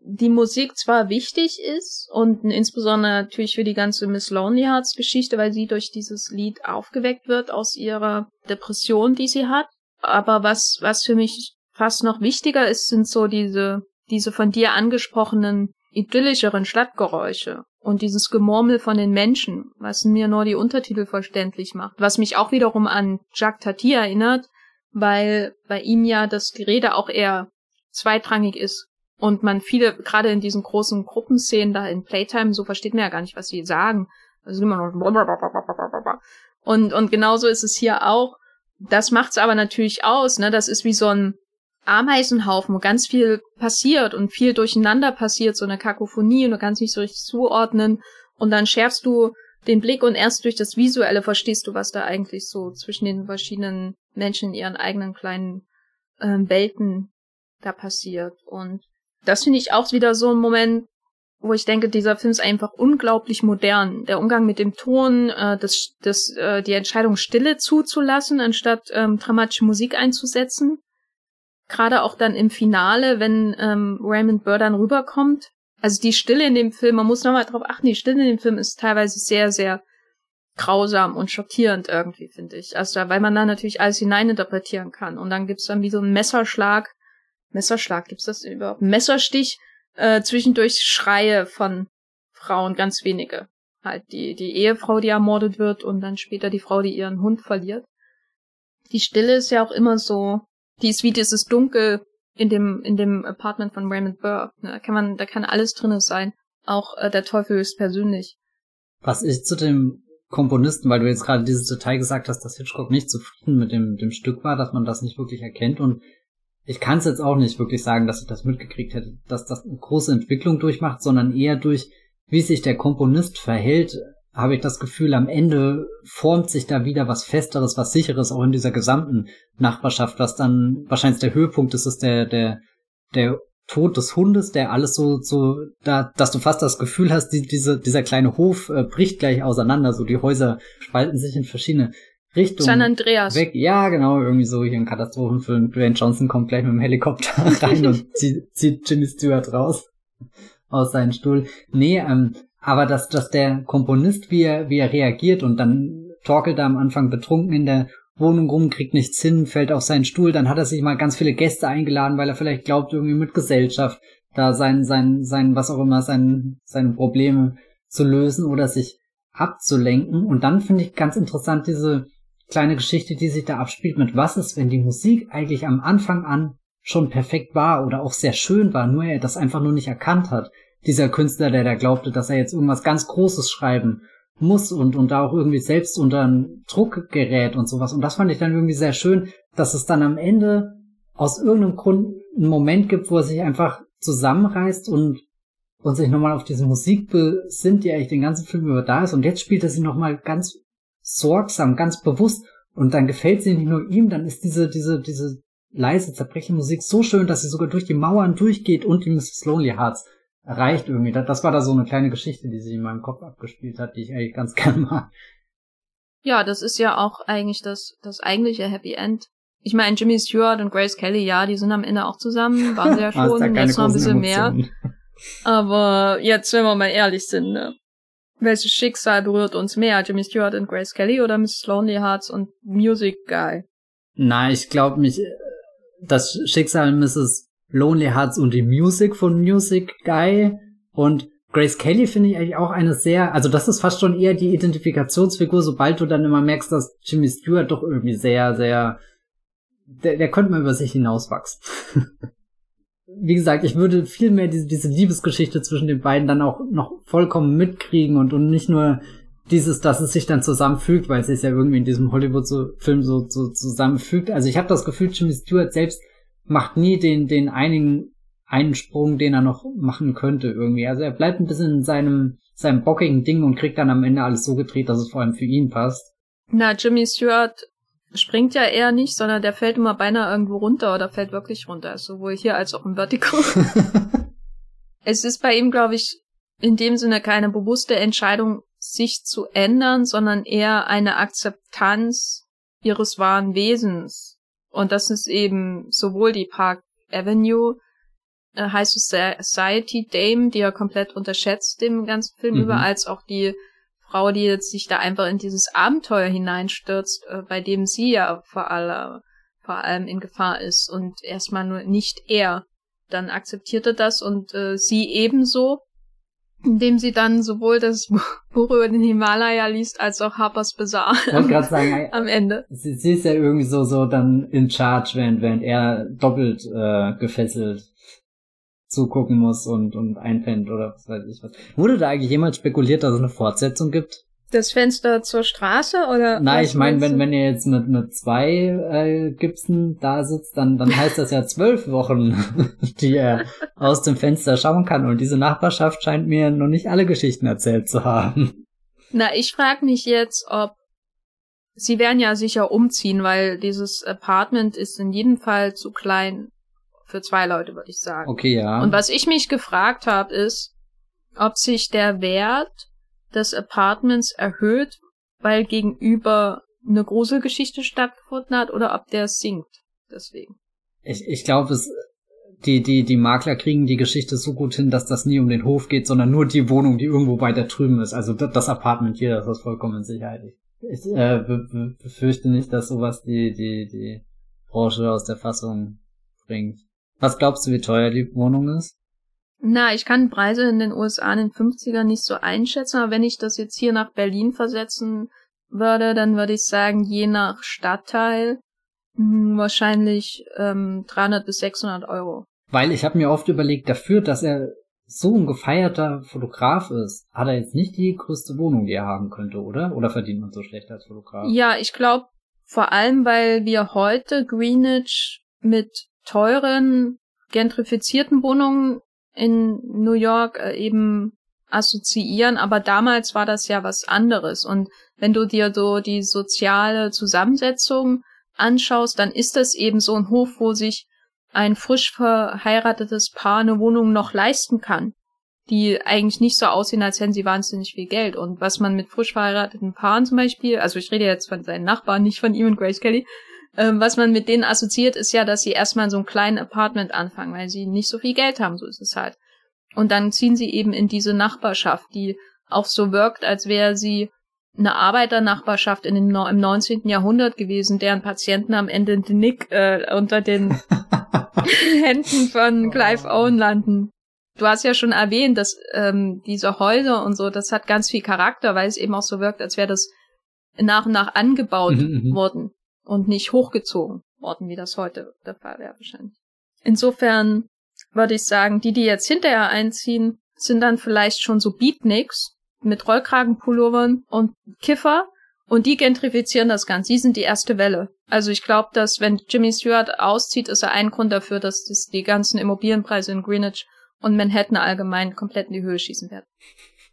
die Musik zwar wichtig ist und insbesondere natürlich für die ganze Miss Lonely Hearts Geschichte, weil sie durch dieses Lied aufgeweckt wird aus ihrer Depression, die sie hat. Aber was was für mich fast noch wichtiger ist, sind so diese, diese von dir angesprochenen idyllischeren Stadtgeräusche und dieses Gemurmel von den Menschen, was mir nur die Untertitel verständlich macht, was mich auch wiederum an Jacques Tati erinnert, weil bei ihm ja das Gerede auch eher zweitrangig ist und man viele, gerade in diesen großen Gruppenszenen da in Playtime, so versteht man ja gar nicht, was sie sagen. Also immer noch und, und genauso ist es hier auch. Das macht's aber natürlich aus, ne? Das ist wie so ein Ameisenhaufen, wo ganz viel passiert und viel durcheinander passiert, so eine Kakophonie und du kannst nicht so richtig zuordnen und dann schärfst du den Blick und erst durch das Visuelle verstehst du, was da eigentlich so zwischen den verschiedenen Menschen in ihren eigenen kleinen äh, Welten da passiert. Und das finde ich auch wieder so ein Moment, wo ich denke, dieser Film ist einfach unglaublich modern. Der Umgang mit dem Ton, äh, das, das, äh, die Entscheidung, Stille zuzulassen, anstatt ähm, dramatische Musik einzusetzen gerade auch dann im Finale, wenn ähm, Raymond Burr dann rüberkommt. Also die Stille in dem Film, man muss nochmal drauf achten, die Stille in dem Film ist teilweise sehr, sehr grausam und schockierend irgendwie, finde ich. Also weil man da natürlich alles hineininterpretieren kann. Und dann gibt's dann wie so einen Messerschlag. Messerschlag, gibt's das überhaupt? Messerstich, äh, zwischendurch Schreie von Frauen, ganz wenige. Halt die, die Ehefrau, die ermordet wird und dann später die Frau, die ihren Hund verliert. Die Stille ist ja auch immer so, die ist wie dieses Dunkel in dem, in dem Apartment von Raymond Burr. Da kann man, da kann alles drin sein. Auch äh, der Teufel ist persönlich. Was ich zu dem Komponisten, weil du jetzt gerade dieses Detail gesagt hast, dass Hitchcock nicht zufrieden mit dem, dem Stück war, dass man das nicht wirklich erkennt und ich kann es jetzt auch nicht wirklich sagen, dass ich das mitgekriegt hätte, dass das eine große Entwicklung durchmacht, sondern eher durch, wie sich der Komponist verhält, habe ich das Gefühl, am Ende formt sich da wieder was Festeres, was Sicheres, auch in dieser gesamten Nachbarschaft, was dann wahrscheinlich der Höhepunkt ist, ist der, der, der Tod des Hundes, der alles so, so, da, dass du fast das Gefühl hast, die, diese, dieser kleine Hof äh, bricht gleich auseinander, so die Häuser spalten sich in verschiedene Richtungen. San Andreas. Weg. Ja, genau, irgendwie so hier ein Katastrophenfilm. Dwayne Johnson kommt gleich mit dem Helikopter rein und zieht, zieht Jimmy Stewart raus aus seinem Stuhl. Nee, ähm, aber dass, dass der Komponist, wie er, wie er reagiert und dann torkelt er am Anfang betrunken in der Wohnung rum, kriegt nichts hin, fällt auf seinen Stuhl, dann hat er sich mal ganz viele Gäste eingeladen, weil er vielleicht glaubt, irgendwie mit Gesellschaft da sein, sein, sein, was auch immer, sein, seine Probleme zu lösen oder sich abzulenken. Und dann finde ich ganz interessant diese kleine Geschichte, die sich da abspielt mit was ist, wenn die Musik eigentlich am Anfang an schon perfekt war oder auch sehr schön war, nur er das einfach nur nicht erkannt hat dieser Künstler, der da glaubte, dass er jetzt irgendwas ganz Großes schreiben muss und, und da auch irgendwie selbst unter einen Druck gerät und sowas. Und das fand ich dann irgendwie sehr schön, dass es dann am Ende aus irgendeinem Grund einen Moment gibt, wo er sich einfach zusammenreißt und, und sich nochmal auf diese Musik besinnt, die eigentlich den ganzen Film über da ist. Und jetzt spielt er sie nochmal ganz sorgsam, ganz bewusst. Und dann gefällt sie nicht nur ihm, dann ist diese, diese, diese leise, zerbrechende Musik so schön, dass sie sogar durch die Mauern durchgeht und die Mrs. Lonely Hearts erreicht irgendwie. Das war da so eine kleine Geschichte, die sich in meinem Kopf abgespielt hat, die ich eigentlich ganz gern mag. Ja, das ist ja auch eigentlich das, das eigentliche Happy End. Ich meine, Jimmy Stewart und Grace Kelly, ja, die sind am Ende auch zusammen, waren sie ja schon, jetzt noch ein bisschen Emotionen. mehr. Aber jetzt, wenn wir mal ehrlich sind, ne? Welches Schicksal berührt uns mehr, Jimmy Stewart und Grace Kelly oder Mrs. Lonely Hearts und Music Guy? Nein, ich glaube mich, das Schicksal Mrs. Lonely Hearts und die Music von Music Guy und Grace Kelly finde ich eigentlich auch eine sehr, also das ist fast schon eher die Identifikationsfigur, sobald du dann immer merkst, dass Jimmy Stewart doch irgendwie sehr, sehr, der, der könnte mal über sich hinauswachsen. Wie gesagt, ich würde viel mehr diese, diese Liebesgeschichte zwischen den beiden dann auch noch vollkommen mitkriegen und, und nicht nur dieses, dass es sich dann zusammenfügt, weil es sich ja irgendwie in diesem Hollywood-Film so, so zusammenfügt. Also ich habe das Gefühl, Jimmy Stewart selbst macht nie den, den einigen einen Sprung, den er noch machen könnte irgendwie. Also er bleibt ein bisschen in seinem, seinem bockigen Ding und kriegt dann am Ende alles so gedreht, dass es vor allem für ihn passt. Na, Jimmy Stewart springt ja eher nicht, sondern der fällt immer beinahe irgendwo runter oder fällt wirklich runter, sowohl hier als auch im Vertical. es ist bei ihm, glaube ich, in dem Sinne keine bewusste Entscheidung, sich zu ändern, sondern eher eine Akzeptanz ihres wahren Wesens. Und das ist eben sowohl die Park Avenue äh, High Society Dame, die er komplett unterschätzt im ganzen Film mhm. über, als auch die Frau, die jetzt sich da einfach in dieses Abenteuer hineinstürzt, äh, bei dem sie ja vor, aller, vor allem in Gefahr ist und erstmal nur nicht er. Dann akzeptiert er das und äh, sie ebenso indem sie dann sowohl das Buch über den Himalaya liest, als auch Harper's Bazaar am, sagen, am Ende. Sie, sie, ist ja irgendwie so, so dann in charge, während, während er doppelt äh, gefesselt zugucken muss und, und einpennt oder was weiß ich was. Wurde da eigentlich jemals spekuliert, dass es eine Fortsetzung gibt? Das Fenster zur Straße oder? Nein, ich meine, wenn, wenn ihr jetzt mit, mit zwei äh, Gipsen da sitzt, dann, dann heißt das ja zwölf Wochen, die er aus dem Fenster schauen kann. Und diese Nachbarschaft scheint mir noch nicht alle Geschichten erzählt zu haben. Na, ich frage mich jetzt, ob sie werden ja sicher umziehen, weil dieses Apartment ist in jedem Fall zu klein für zwei Leute, würde ich sagen. Okay, ja. Und was ich mich gefragt habe, ist, ob sich der Wert des Apartments erhöht, weil gegenüber eine Gruselgeschichte stattgefunden hat oder ob der sinkt. Deswegen. Ich, ich glaube, es die, die, die Makler kriegen die Geschichte so gut hin, dass das nie um den Hof geht, sondern nur die Wohnung, die irgendwo weiter drüben ist. Also das, das Apartment hier, das ist vollkommen in Sicherheit. Ich äh, be, be, befürchte nicht, dass sowas die, die, die Branche aus der Fassung bringt. Was glaubst du, wie teuer die Wohnung ist? Na, ich kann Preise in den USA in den 50ern nicht so einschätzen, aber wenn ich das jetzt hier nach Berlin versetzen würde, dann würde ich sagen, je nach Stadtteil mh, hm, wahrscheinlich ähm, 300 bis 600 Euro. Weil ich habe mir oft überlegt, dafür, dass er so ein gefeierter Fotograf ist, hat er jetzt nicht die größte Wohnung, die er haben könnte, oder? Oder verdient man so schlecht als Fotograf? Ja, ich glaube vor allem, weil wir heute Greenwich mit teuren gentrifizierten Wohnungen in New York äh, eben assoziieren, aber damals war das ja was anderes. Und wenn du dir so die soziale Zusammensetzung anschaust, dann ist das eben so ein Hof, wo sich ein frisch verheiratetes Paar eine Wohnung noch leisten kann, die eigentlich nicht so aussehen, als hätten sie wahnsinnig viel Geld. Und was man mit frisch verheirateten Paaren zum Beispiel, also ich rede jetzt von seinen Nachbarn, nicht von ihm und Grace Kelly, ähm, was man mit denen assoziiert, ist ja, dass sie erstmal in so einem kleinen Apartment anfangen, weil sie nicht so viel Geld haben, so ist es halt. Und dann ziehen sie eben in diese Nachbarschaft, die auch so wirkt, als wäre sie eine Arbeiternachbarschaft in den, im 19. Jahrhundert gewesen, deren Patienten am Ende den Nick äh, unter den Händen von Clive Owen landen. Du hast ja schon erwähnt, dass ähm, diese Häuser und so, das hat ganz viel Charakter, weil es eben auch so wirkt, als wäre das nach und nach angebaut mhm, mhm. worden und nicht hochgezogen worden, wie das heute der Fall wäre wahrscheinlich. Insofern würde ich sagen, die, die jetzt hinterher einziehen, sind dann vielleicht schon so Beatniks mit Rollkragenpullovern und Kiffer und die gentrifizieren das Ganze. Die sind die erste Welle. Also ich glaube, dass wenn Jimmy Stewart auszieht, ist er ein Grund dafür, dass das die ganzen Immobilienpreise in Greenwich und Manhattan allgemein komplett in die Höhe schießen werden.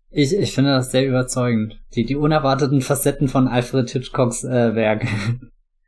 Ich, ich finde das sehr überzeugend. Die, die unerwarteten Facetten von Alfred Hitchcocks äh, Werk.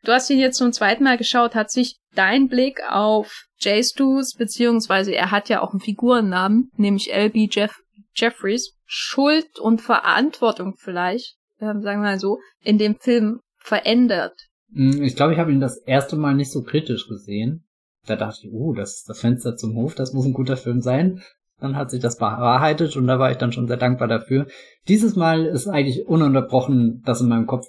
Du hast ihn jetzt zum zweiten Mal geschaut. Hat sich dein Blick auf Jay Stews, beziehungsweise er hat ja auch einen Figurennamen, nämlich L.B. Jeff Jeffries, Schuld und Verantwortung vielleicht, sagen wir mal so, in dem Film verändert? Hm, ich glaube, ich habe ihn das erste Mal nicht so kritisch gesehen. Da dachte ich, oh, das, das Fenster zum Hof, das muss ein guter Film sein. Dann hat sich das bewahrheitet und da war ich dann schon sehr dankbar dafür. Dieses Mal ist eigentlich ununterbrochen das in meinem Kopf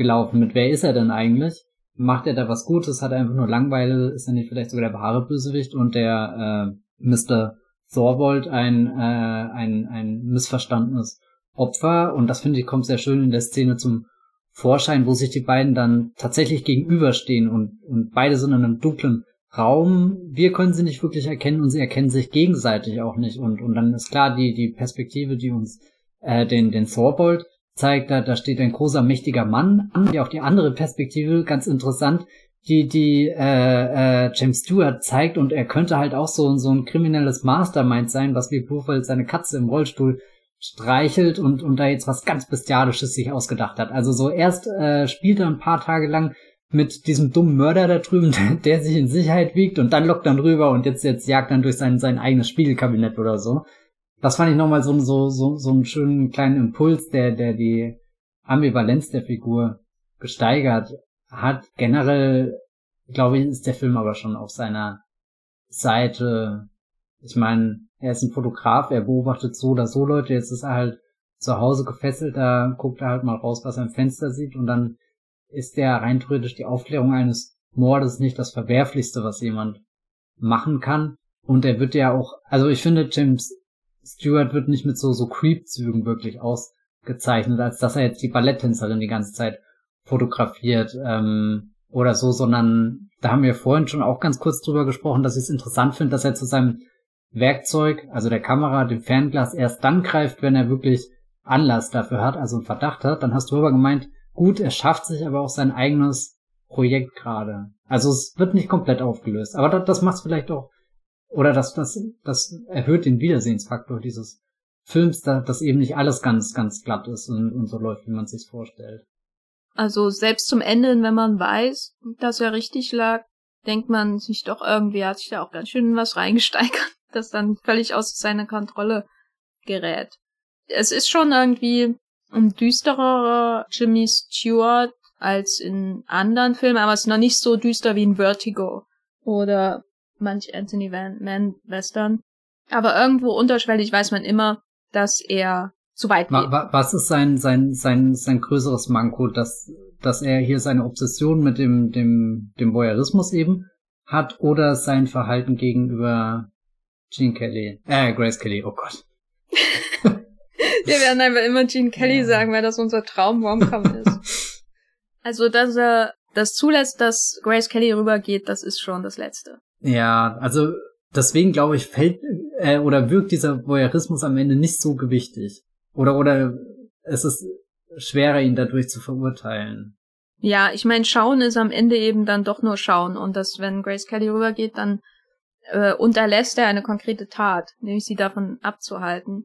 rumgelaufen mit, wer ist er denn eigentlich? Macht er da was Gutes? Hat er einfach nur Langweile? Ist er nicht vielleicht sogar der wahre Bösewicht? Und der äh, Mr. Thorwald ein, äh, ein, ein missverstandenes Opfer? Und das finde ich kommt sehr schön in der Szene zum Vorschein, wo sich die beiden dann tatsächlich gegenüberstehen und, und beide sind in einem dunklen Raum. Wir können sie nicht wirklich erkennen und sie erkennen sich gegenseitig auch nicht. Und, und dann ist klar, die, die Perspektive, die uns äh, den, den Thorbold zeigt, da, da steht ein großer, mächtiger Mann an. Ja, auch die andere Perspektive, ganz interessant, die, die äh, äh, James Stewart zeigt und er könnte halt auch so, so ein kriminelles Mastermind sein, was wie Blofeld seine Katze im Rollstuhl streichelt und, und da jetzt was ganz Bestialisches sich ausgedacht hat. Also so erst äh, spielt er ein paar Tage lang mit diesem dummen Mörder da drüben, der, sich in Sicherheit wiegt und dann lockt dann rüber und jetzt, jetzt jagt dann durch sein, sein eigenes Spiegelkabinett oder so. Das fand ich nochmal so, so, so, so einen schönen kleinen Impuls, der, der die Ambivalenz der Figur gesteigert hat. Generell, glaube ich, ist der Film aber schon auf seiner Seite. Ich meine, er ist ein Fotograf, er beobachtet so oder so Leute, jetzt ist er halt zu Hause gefesselt, da guckt er halt mal raus, was er im Fenster sieht und dann ist der rein theoretisch die Aufklärung eines Mordes nicht das Verwerflichste, was jemand machen kann. Und er wird ja auch, also ich finde, James Stewart wird nicht mit so, so Creep-Zügen wirklich ausgezeichnet, als dass er jetzt die Balletttänzerin die ganze Zeit fotografiert ähm, oder so, sondern da haben wir vorhin schon auch ganz kurz drüber gesprochen, dass ich es interessant finde, dass er zu seinem Werkzeug, also der Kamera, dem Fernglas, erst dann greift, wenn er wirklich Anlass dafür hat, also einen Verdacht hat. Dann hast du aber gemeint, gut, er schafft sich aber auch sein eigenes Projekt gerade. Also es wird nicht komplett aufgelöst. Aber das, das macht vielleicht auch, oder das, das, das erhöht den Wiedersehensfaktor dieses Films, da, dass eben nicht alles ganz, ganz glatt ist und, und so läuft, wie man es sich vorstellt. Also selbst zum Ende, wenn man weiß, dass er richtig lag, denkt man sich doch irgendwie, hat sich da auch ganz schön was reingesteigert, das dann völlig aus seiner Kontrolle gerät. Es ist schon irgendwie ein düsterer Jimmy Stewart als in anderen Filmen, aber es ist noch nicht so düster wie in Vertigo oder manch Anthony Van Man Western. Aber irgendwo unterschwellig weiß man immer, dass er zu weit geht. Was ist sein, sein, sein, sein größeres Manko, dass, dass er hier seine Obsession mit dem, dem, dem Voyeurismus eben hat oder sein Verhalten gegenüber Gene Kelly, äh, Grace Kelly, oh Gott. Wir werden einfach immer Gene Kelly ja. sagen, weil das unser Traum Romcom ist. Also, dass er das zulässt, dass Grace Kelly rübergeht, das ist schon das Letzte. Ja, also deswegen glaube ich, fällt äh, oder wirkt dieser Voyeurismus am Ende nicht so gewichtig. Oder oder es ist schwerer, ihn dadurch zu verurteilen. Ja, ich meine, schauen ist am Ende eben dann doch nur schauen und dass wenn Grace Kelly rübergeht, dann äh, unterlässt er eine konkrete Tat, nämlich sie davon abzuhalten.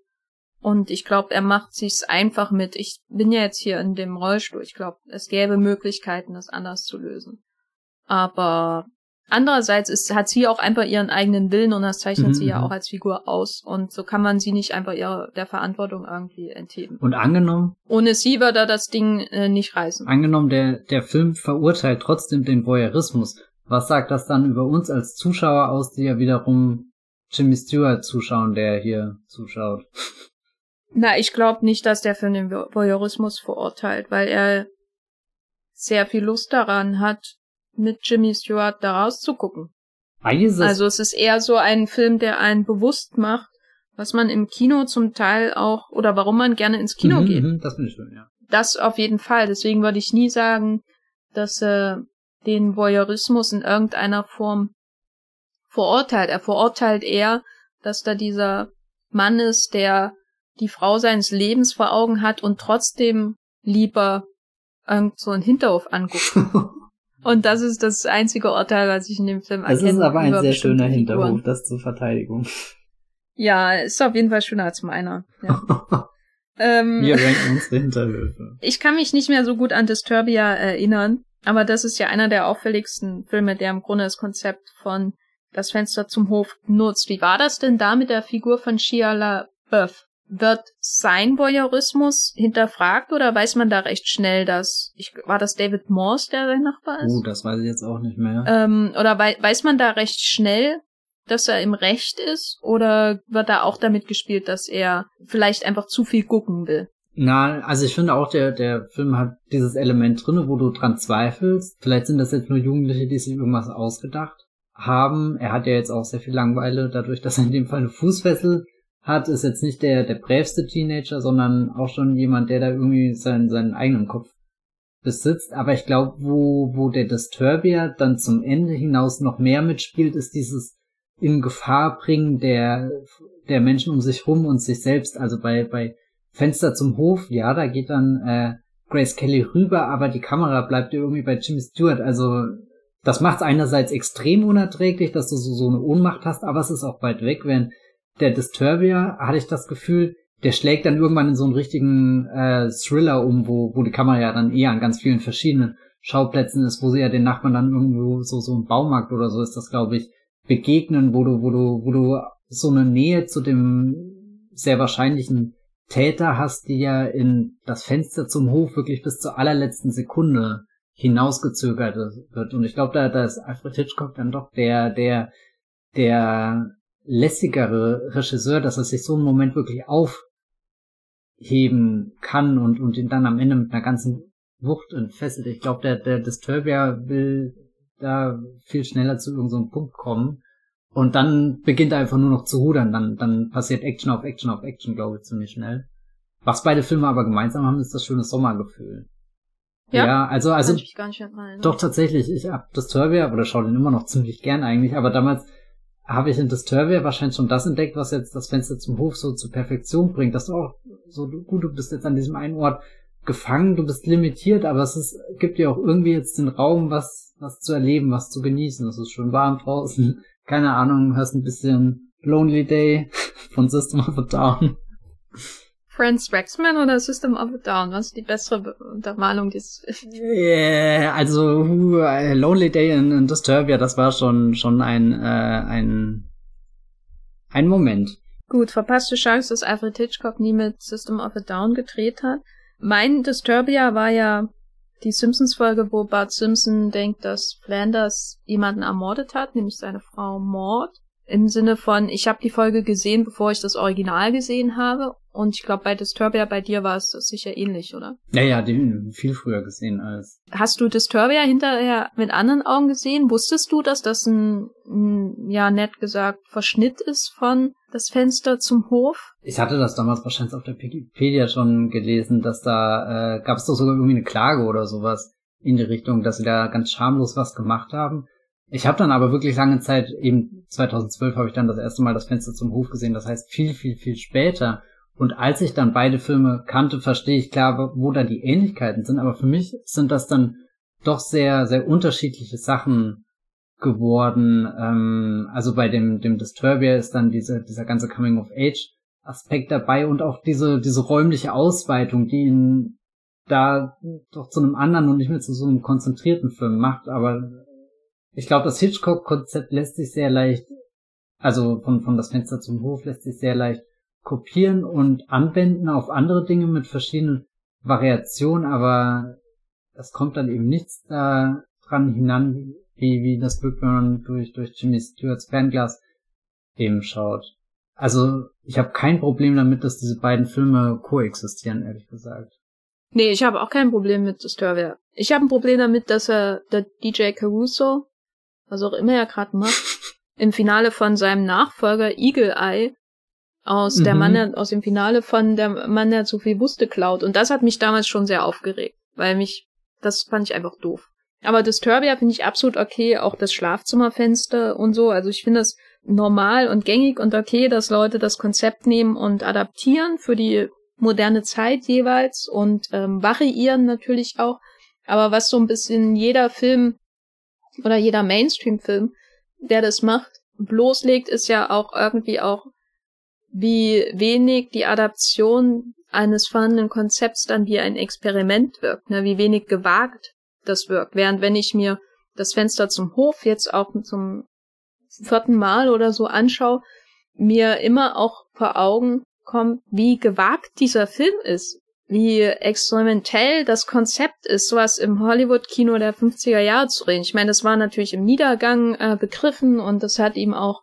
Und ich glaube, er macht sich's einfach mit. Ich bin ja jetzt hier in dem Rollstuhl. Ich glaube, es gäbe Möglichkeiten, das anders zu lösen. Aber andererseits ist, hat sie auch einfach ihren eigenen Willen und das zeichnet mhm. sie ja mhm. auch als Figur aus. Und so kann man sie nicht einfach ihrer, der Verantwortung irgendwie entheben. Und angenommen? Ohne sie würde das Ding äh, nicht reißen. Angenommen, der, der Film verurteilt trotzdem den Voyeurismus. Was sagt das dann über uns als Zuschauer aus, die ja wiederum Jimmy Stewart zuschauen, der hier zuschaut? Na, ich glaube nicht, dass der Film den Voyeurismus verurteilt, weil er sehr viel Lust daran hat, mit Jimmy Stewart da rauszugucken. Also es ist eher so ein Film, der einen bewusst macht, was man im Kino zum Teil auch oder warum man gerne ins Kino mhm, geht. Mhm, das finde ich schön, ja. Das auf jeden Fall. Deswegen würde ich nie sagen, dass er den Voyeurismus in irgendeiner Form verurteilt. Er verurteilt eher, dass da dieser Mann ist, der die Frau seines Lebens vor Augen hat und trotzdem lieber irgend so einen Hinterhof anguckt. und das ist das einzige Urteil, was ich in dem Film erkenne. Es ist aber ein sehr schöner Hinterhof, das zur Verteidigung. Ja, ist auf jeden Fall schöner als meiner. Ja. ähm, Wir ranken unsere Hinterhöfe. Ich kann mich nicht mehr so gut an Disturbia erinnern, aber das ist ja einer der auffälligsten Filme, der im Grunde das Konzept von Das Fenster zum Hof nutzt. Wie war das denn da mit der Figur von Shia LaBeouf? Wird sein Voyeurismus hinterfragt oder weiß man da recht schnell, dass ich, war das David Morse, der sein Nachbar ist? Oh, das weiß ich jetzt auch nicht mehr. Ähm, oder wei weiß man da recht schnell, dass er im Recht ist oder wird da auch damit gespielt, dass er vielleicht einfach zu viel gucken will? Na, also ich finde auch, der, der Film hat dieses Element drinne, wo du dran zweifelst. Vielleicht sind das jetzt nur Jugendliche, die sich irgendwas ausgedacht haben. Er hat ja jetzt auch sehr viel Langweile dadurch, dass er in dem Fall eine Fußfessel hat, ist jetzt nicht der, der brävste Teenager, sondern auch schon jemand, der da irgendwie seinen, seinen eigenen Kopf besitzt. Aber ich glaube, wo, wo der Disturbia dann zum Ende hinaus noch mehr mitspielt, ist dieses in Gefahr bringen der, der Menschen um sich rum und sich selbst. Also bei, bei Fenster zum Hof, ja, da geht dann äh, Grace Kelly rüber, aber die Kamera bleibt irgendwie bei Jimmy Stewart. Also das macht einerseits extrem unerträglich, dass du so, so eine Ohnmacht hast, aber es ist auch weit weg, wenn der Disturbia, hatte ich das Gefühl, der schlägt dann irgendwann in so einen richtigen äh, Thriller um, wo, wo die Kamera ja dann eher an ganz vielen verschiedenen Schauplätzen ist, wo sie ja den Nachbarn dann irgendwo so, so im Baumarkt oder so ist das, glaube ich, begegnen, wo du, wo du, wo du so eine Nähe zu dem sehr wahrscheinlichen Täter hast, die ja in das Fenster zum Hof wirklich bis zur allerletzten Sekunde hinausgezögert wird. Und ich glaube, da, da ist Alfred Hitchcock dann doch der, der, der lässigere Regisseur, dass er sich so einen Moment wirklich aufheben kann und, und ihn dann am Ende mit einer ganzen Wucht entfesselt. Ich glaube, der, der Disturbia will da viel schneller zu irgendeinem so Punkt kommen. Und dann beginnt er einfach nur noch zu rudern. Dann, dann passiert Action auf Action auf Action, glaube ich, ziemlich schnell. Was beide Filme aber gemeinsam haben, ist das schöne Sommergefühl. Ja, ja also, also, doch tatsächlich, ich hab Disturbia, oder schaue den immer noch ziemlich gern eigentlich, aber damals habe ich in Disturbia wahrscheinlich schon das entdeckt, was jetzt das Fenster zum Hof so zur Perfektion bringt, dass du auch so, gut, du bist jetzt an diesem einen Ort gefangen, du bist limitiert, aber es ist, gibt dir auch irgendwie jetzt den Raum, was, was zu erleben, was zu genießen. Es ist schon warm draußen, keine Ahnung, hörst ein bisschen Lonely Day von System of a Down. Franz Waxman oder System of a Down? Was ist die bessere Untermalung dieses Yeah, also uh, Lonely Day in, in Disturbia, das war schon schon ein äh, ein ein Moment. Gut, verpasste Chance, dass Alfred Hitchcock nie mit System of a Down gedreht hat. Mein Disturbia war ja die Simpsons-Folge, wo Bart Simpson denkt, dass Flanders jemanden ermordet hat, nämlich seine Frau Maud. Im Sinne von, ich habe die Folge gesehen, bevor ich das Original gesehen habe. Und ich glaube, bei Disturbia, bei dir war es sicher ähnlich, oder? Ja, ja, die viel früher gesehen als. Hast du Disturbia hinterher mit anderen Augen gesehen? Wusstest du, dass das ein, ein ja, nett gesagt, Verschnitt ist von das Fenster zum Hof? Ich hatte das damals wahrscheinlich auf der Wikipedia schon gelesen, dass da, äh, gab es doch sogar irgendwie eine Klage oder sowas in die Richtung, dass sie da ganz schamlos was gemacht haben. Ich habe dann aber wirklich lange Zeit, eben 2012 habe ich dann das erste Mal das Fenster zum Hof gesehen, das heißt viel, viel, viel später. Und als ich dann beide Filme kannte, verstehe ich klar, wo da die Ähnlichkeiten sind, aber für mich sind das dann doch sehr, sehr unterschiedliche Sachen geworden. Ähm, also bei dem, dem Disturbia ist dann diese, dieser ganze Coming-of-Age-Aspekt dabei und auch diese, diese räumliche Ausweitung, die ihn da doch zu einem anderen und nicht mehr zu so einem konzentrierten Film macht, aber ich glaube, das Hitchcock-Konzept lässt sich sehr leicht, also von, von das Fenster zum Hof lässt sich sehr leicht kopieren und anwenden auf andere Dinge mit verschiedenen Variationen, aber es kommt dann eben nichts da dran hinan, wie, wie das wirkt, wenn man durch, durch Jimmy Stewarts Fernglas eben schaut. Also, ich habe kein Problem damit, dass diese beiden Filme koexistieren, ehrlich gesagt. Nee, ich habe auch kein Problem mit Disturbia. Ich habe ein Problem damit, dass er der DJ Caruso was auch immer er gerade macht, im Finale von seinem Nachfolger Eagle Eye aus mhm. der Mann, der, aus dem Finale von der Mann, der zu viel wusste, klaut. Und das hat mich damals schon sehr aufgeregt, weil mich, das fand ich einfach doof. Aber Disturbia finde ich absolut okay, auch das Schlafzimmerfenster und so. Also ich finde das normal und gängig und okay, dass Leute das Konzept nehmen und adaptieren für die moderne Zeit jeweils und ähm, variieren natürlich auch. Aber was so ein bisschen jeder Film oder jeder Mainstream-Film, der das macht, bloßlegt, ist ja auch irgendwie auch, wie wenig die Adaption eines vorhandenen Konzepts dann wie ein Experiment wirkt, ne? wie wenig gewagt das wirkt. Während wenn ich mir das Fenster zum Hof jetzt auch zum vierten Mal oder so anschaue, mir immer auch vor Augen kommt, wie gewagt dieser Film ist wie experimentell das Konzept ist, sowas im Hollywood-Kino der 50er Jahre zu reden. Ich meine, das war natürlich im Niedergang äh, begriffen und das hat ihm auch,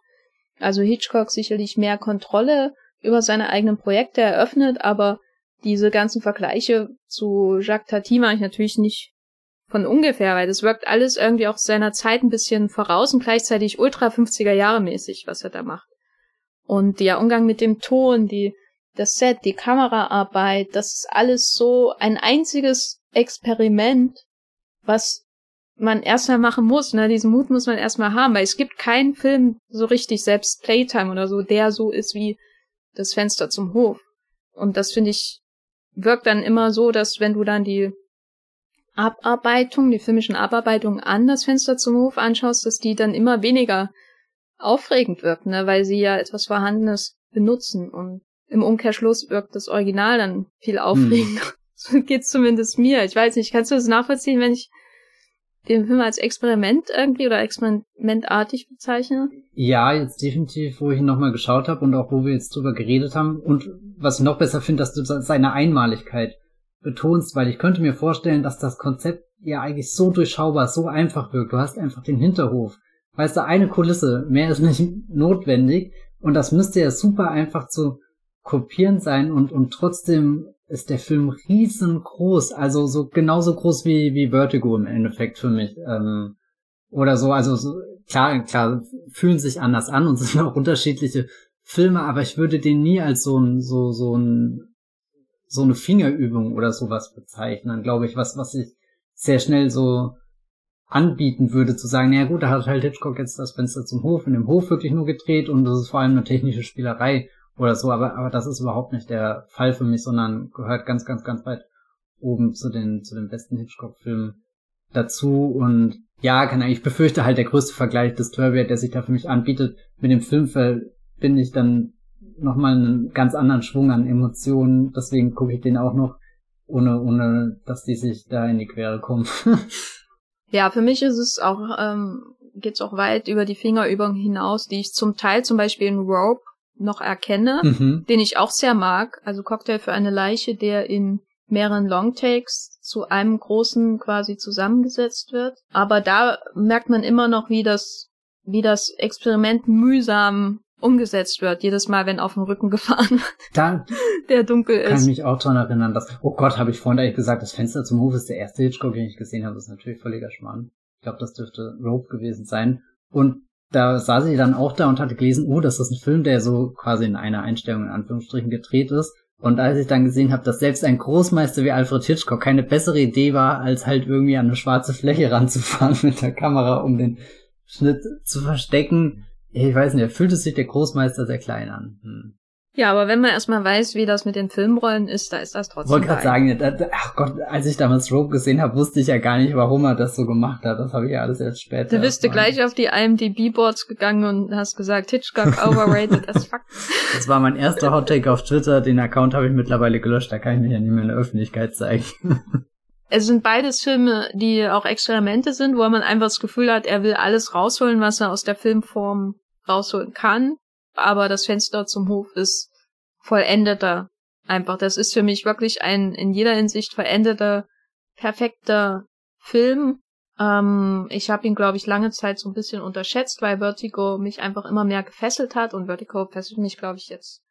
also Hitchcock sicherlich mehr Kontrolle über seine eigenen Projekte eröffnet, aber diese ganzen Vergleiche zu Jacques Tati mache ich natürlich nicht von ungefähr, weil das wirkt alles irgendwie auch seiner Zeit ein bisschen voraus und gleichzeitig ultra 50er Jahre mäßig, was er da macht. Und der Umgang mit dem Ton, die das Set, die Kameraarbeit, das ist alles so ein einziges Experiment, was man erstmal machen muss. Ne? Diesen Mut muss man erstmal haben, weil es gibt keinen Film so richtig, selbst Playtime oder so, der so ist wie das Fenster zum Hof. Und das finde ich, wirkt dann immer so, dass wenn du dann die Abarbeitung, die filmischen Abarbeitungen an das Fenster zum Hof anschaust, dass die dann immer weniger aufregend wirken, ne? weil sie ja etwas Vorhandenes benutzen und im Umkehrschluss wirkt das Original dann viel aufregender. Hm. So geht's zumindest mir. Ich weiß nicht, kannst du das nachvollziehen, wenn ich den Film als Experiment irgendwie oder experimentartig bezeichnen? Ja, jetzt definitiv, wo ich ihn nochmal geschaut habe und auch wo wir jetzt drüber geredet haben. Und was ich noch besser finde, dass du seine Einmaligkeit betonst, weil ich könnte mir vorstellen, dass das Konzept ja eigentlich so durchschaubar, so einfach wirkt. Du hast einfach den Hinterhof. Weißt du, eine Kulisse, mehr ist nicht notwendig. Und das müsste ja super einfach zu kopieren sein und, und trotzdem ist der Film riesengroß, also so genauso groß wie, wie Vertigo im Endeffekt für mich. Ähm, oder so, also so, klar, klar, fühlen sich anders an und sind auch unterschiedliche Filme, aber ich würde den nie als so ein, so, so ein, so eine Fingerübung oder sowas bezeichnen, glaube ich, was, was ich sehr schnell so anbieten würde, zu sagen, naja gut, da hat halt Hitchcock jetzt das Fenster zum Hof in dem Hof wirklich nur gedreht und das ist vor allem eine technische Spielerei oder so, aber, aber das ist überhaupt nicht der Fall für mich, sondern gehört ganz, ganz, ganz weit oben zu den, zu den besten Hitchcock-Filmen dazu und ja, kann ich befürchte halt der größte Vergleich des Disturbia, der sich da für mich anbietet, mit dem Film verbinde ich dann nochmal einen ganz anderen Schwung an Emotionen, deswegen gucke ich den auch noch, ohne, ohne, dass die sich da in die Quere kommen. ja, für mich ist es auch, ähm, geht's auch weit über die Fingerübung hinaus, die ich zum Teil zum Beispiel in Rope noch erkenne, mhm. den ich auch sehr mag. Also Cocktail für eine Leiche, der in mehreren Longtakes zu einem großen quasi zusammengesetzt wird. Aber da merkt man immer noch, wie das, wie das Experiment mühsam umgesetzt wird, jedes Mal, wenn auf dem Rücken gefahren wird, da der dunkel ist. Kann ich mich auch daran erinnern, dass, oh Gott, habe ich vorhin eigentlich gesagt, das Fenster zum Hof ist der erste Hitchcock, den ich gesehen habe, das ist natürlich völliger Schmarrn. Ich glaube, das dürfte Rope gewesen sein. Und da saß ich dann auch da und hatte gelesen, oh, das ist ein Film, der so quasi in einer Einstellung in Anführungsstrichen gedreht ist. Und als ich dann gesehen habe, dass selbst ein Großmeister wie Alfred Hitchcock keine bessere Idee war, als halt irgendwie an eine schwarze Fläche ranzufahren mit der Kamera, um den Schnitt zu verstecken, ich weiß nicht, fühlt es sich der Großmeister sehr klein an. Hm. Ja, aber wenn man erstmal weiß, wie das mit den Filmrollen ist, da ist das trotzdem. Ich wollte gerade sagen, da, ach Gott, als ich damals Rope gesehen habe, wusste ich ja gar nicht, warum er das so gemacht hat. Das habe ich ja alles erst später. Du bist du gleich auf die IMDb-Boards gegangen und hast gesagt, Hitchcock overrated as fuck. Das war mein erster Hottake auf Twitter. Den Account habe ich mittlerweile gelöscht. Da kann ich mich ja nicht mehr in der Öffentlichkeit zeigen. Es sind beides Filme, die auch Experimente sind, wo man einfach das Gefühl hat, er will alles rausholen, was er aus der Filmform rausholen kann aber das Fenster zum Hof ist vollendeter. Einfach, das ist für mich wirklich ein in jeder Hinsicht vollendeter, perfekter Film. Ähm, ich habe ihn, glaube ich, lange Zeit so ein bisschen unterschätzt, weil Vertigo mich einfach immer mehr gefesselt hat und Vertigo fesselt mich, glaube ich, jetzt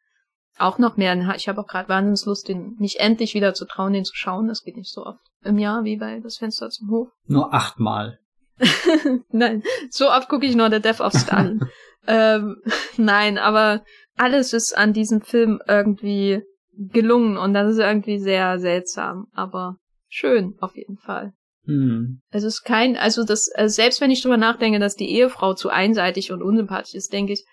auch noch mehr. Ich habe auch gerade Wahnsinnslust, den mich endlich wieder zu trauen, den zu schauen. Das geht nicht so oft im Jahr wie bei Das Fenster zum Hof. Nur achtmal. Nein, so oft gucke ich nur The Death of Stalin. ähm, nein, aber alles ist an diesem Film irgendwie gelungen und das ist irgendwie sehr seltsam, aber schön auf jeden Fall. Hm. Es ist kein, also das, also selbst wenn ich drüber nachdenke, dass die Ehefrau zu einseitig und unsympathisch ist, denke ich,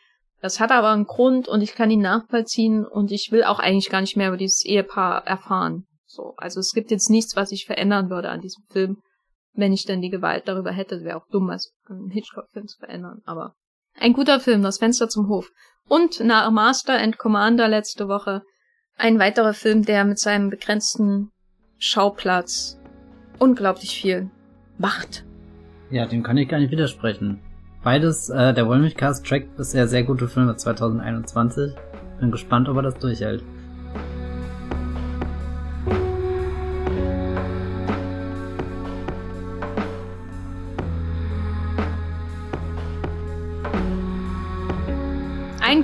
das hat aber einen Grund und ich kann ihn nachvollziehen und ich will auch eigentlich gar nicht mehr über dieses Ehepaar erfahren. So, also es gibt jetzt nichts, was ich verändern würde an diesem Film wenn ich denn die Gewalt darüber hätte, wäre auch dumm, als einen Hitchcock-Film zu verändern. Aber ein guter Film, Das Fenster zum Hof. Und nach Master and Commander letzte Woche ein weiterer Film, der mit seinem begrenzten Schauplatz unglaublich viel macht. Ja, dem kann ich gar nicht widersprechen. Beides, äh, der Wollmilchcast trackt bisher sehr gute Filme 2021. Bin gespannt, ob er das durchhält.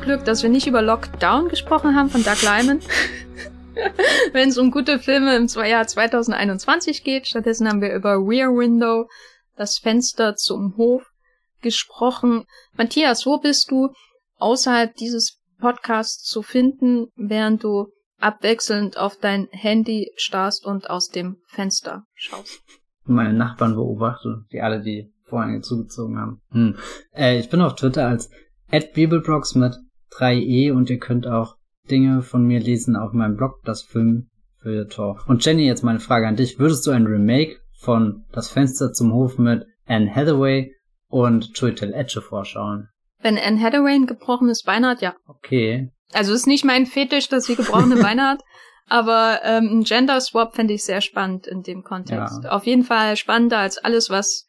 Glück, dass wir nicht über Lockdown gesprochen haben von Doug Lyman. Wenn es um gute Filme im Jahr 2021 geht. Stattdessen haben wir über Rear Window, das Fenster zum Hof, gesprochen. Matthias, wo bist du außerhalb dieses Podcasts zu finden, während du abwechselnd auf dein Handy starrst und aus dem Fenster schaust? Meine Nachbarn beobachte, die alle die Vorhänge zugezogen haben. Hm. Äh, ich bin auf Twitter als at Bibelbrox mit 3e und ihr könnt auch Dinge von mir lesen auf meinem Blog, das Film für Tor. Und Jenny, jetzt meine Frage an dich. Würdest du ein Remake von Das Fenster zum Hof mit Anne Hathaway und Chiwetel Etche vorschauen? Wenn Anne Hathaway ein gebrochenes Bein hat, ja. Okay. Also ist nicht mein Fetisch, dass sie gebrochene Beine hat, aber ähm, ein Gender Swap fände ich sehr spannend in dem Kontext. Ja. Auf jeden Fall spannender als alles, was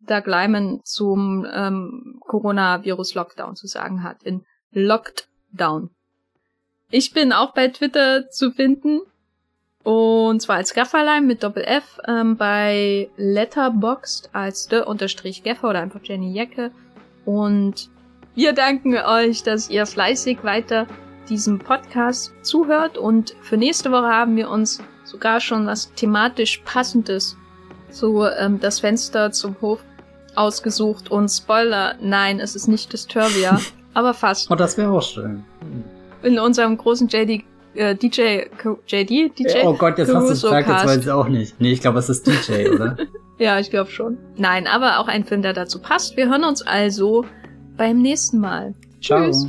Doug Lyman zum ähm, Coronavirus-Lockdown zu sagen hat. In Lockdown. Ich bin auch bei Twitter zu finden. Und zwar als Gafferlein mit Doppel-F, ähm, bei Letterboxd als de-gaffer oder einfach Jenny Jacke. Und wir danken euch, dass ihr fleißig weiter diesem Podcast zuhört. Und für nächste Woche haben wir uns sogar schon was thematisch passendes zu ähm, das Fenster zum Hof ausgesucht. Und Spoiler, nein, es ist nicht Disturbia, aber fast. Oh, das wäre auch schön. In unserem großen JD äh, DJ JD DJ Oh Gott, jetzt Caruso hast du gesagt, jetzt weiß ich auch nicht. Nee, ich glaube, es ist DJ, oder? ja, ich glaube schon. Nein, aber auch ein Film, der dazu passt. Wir hören uns also beim nächsten Mal. Ciao. Tschüss.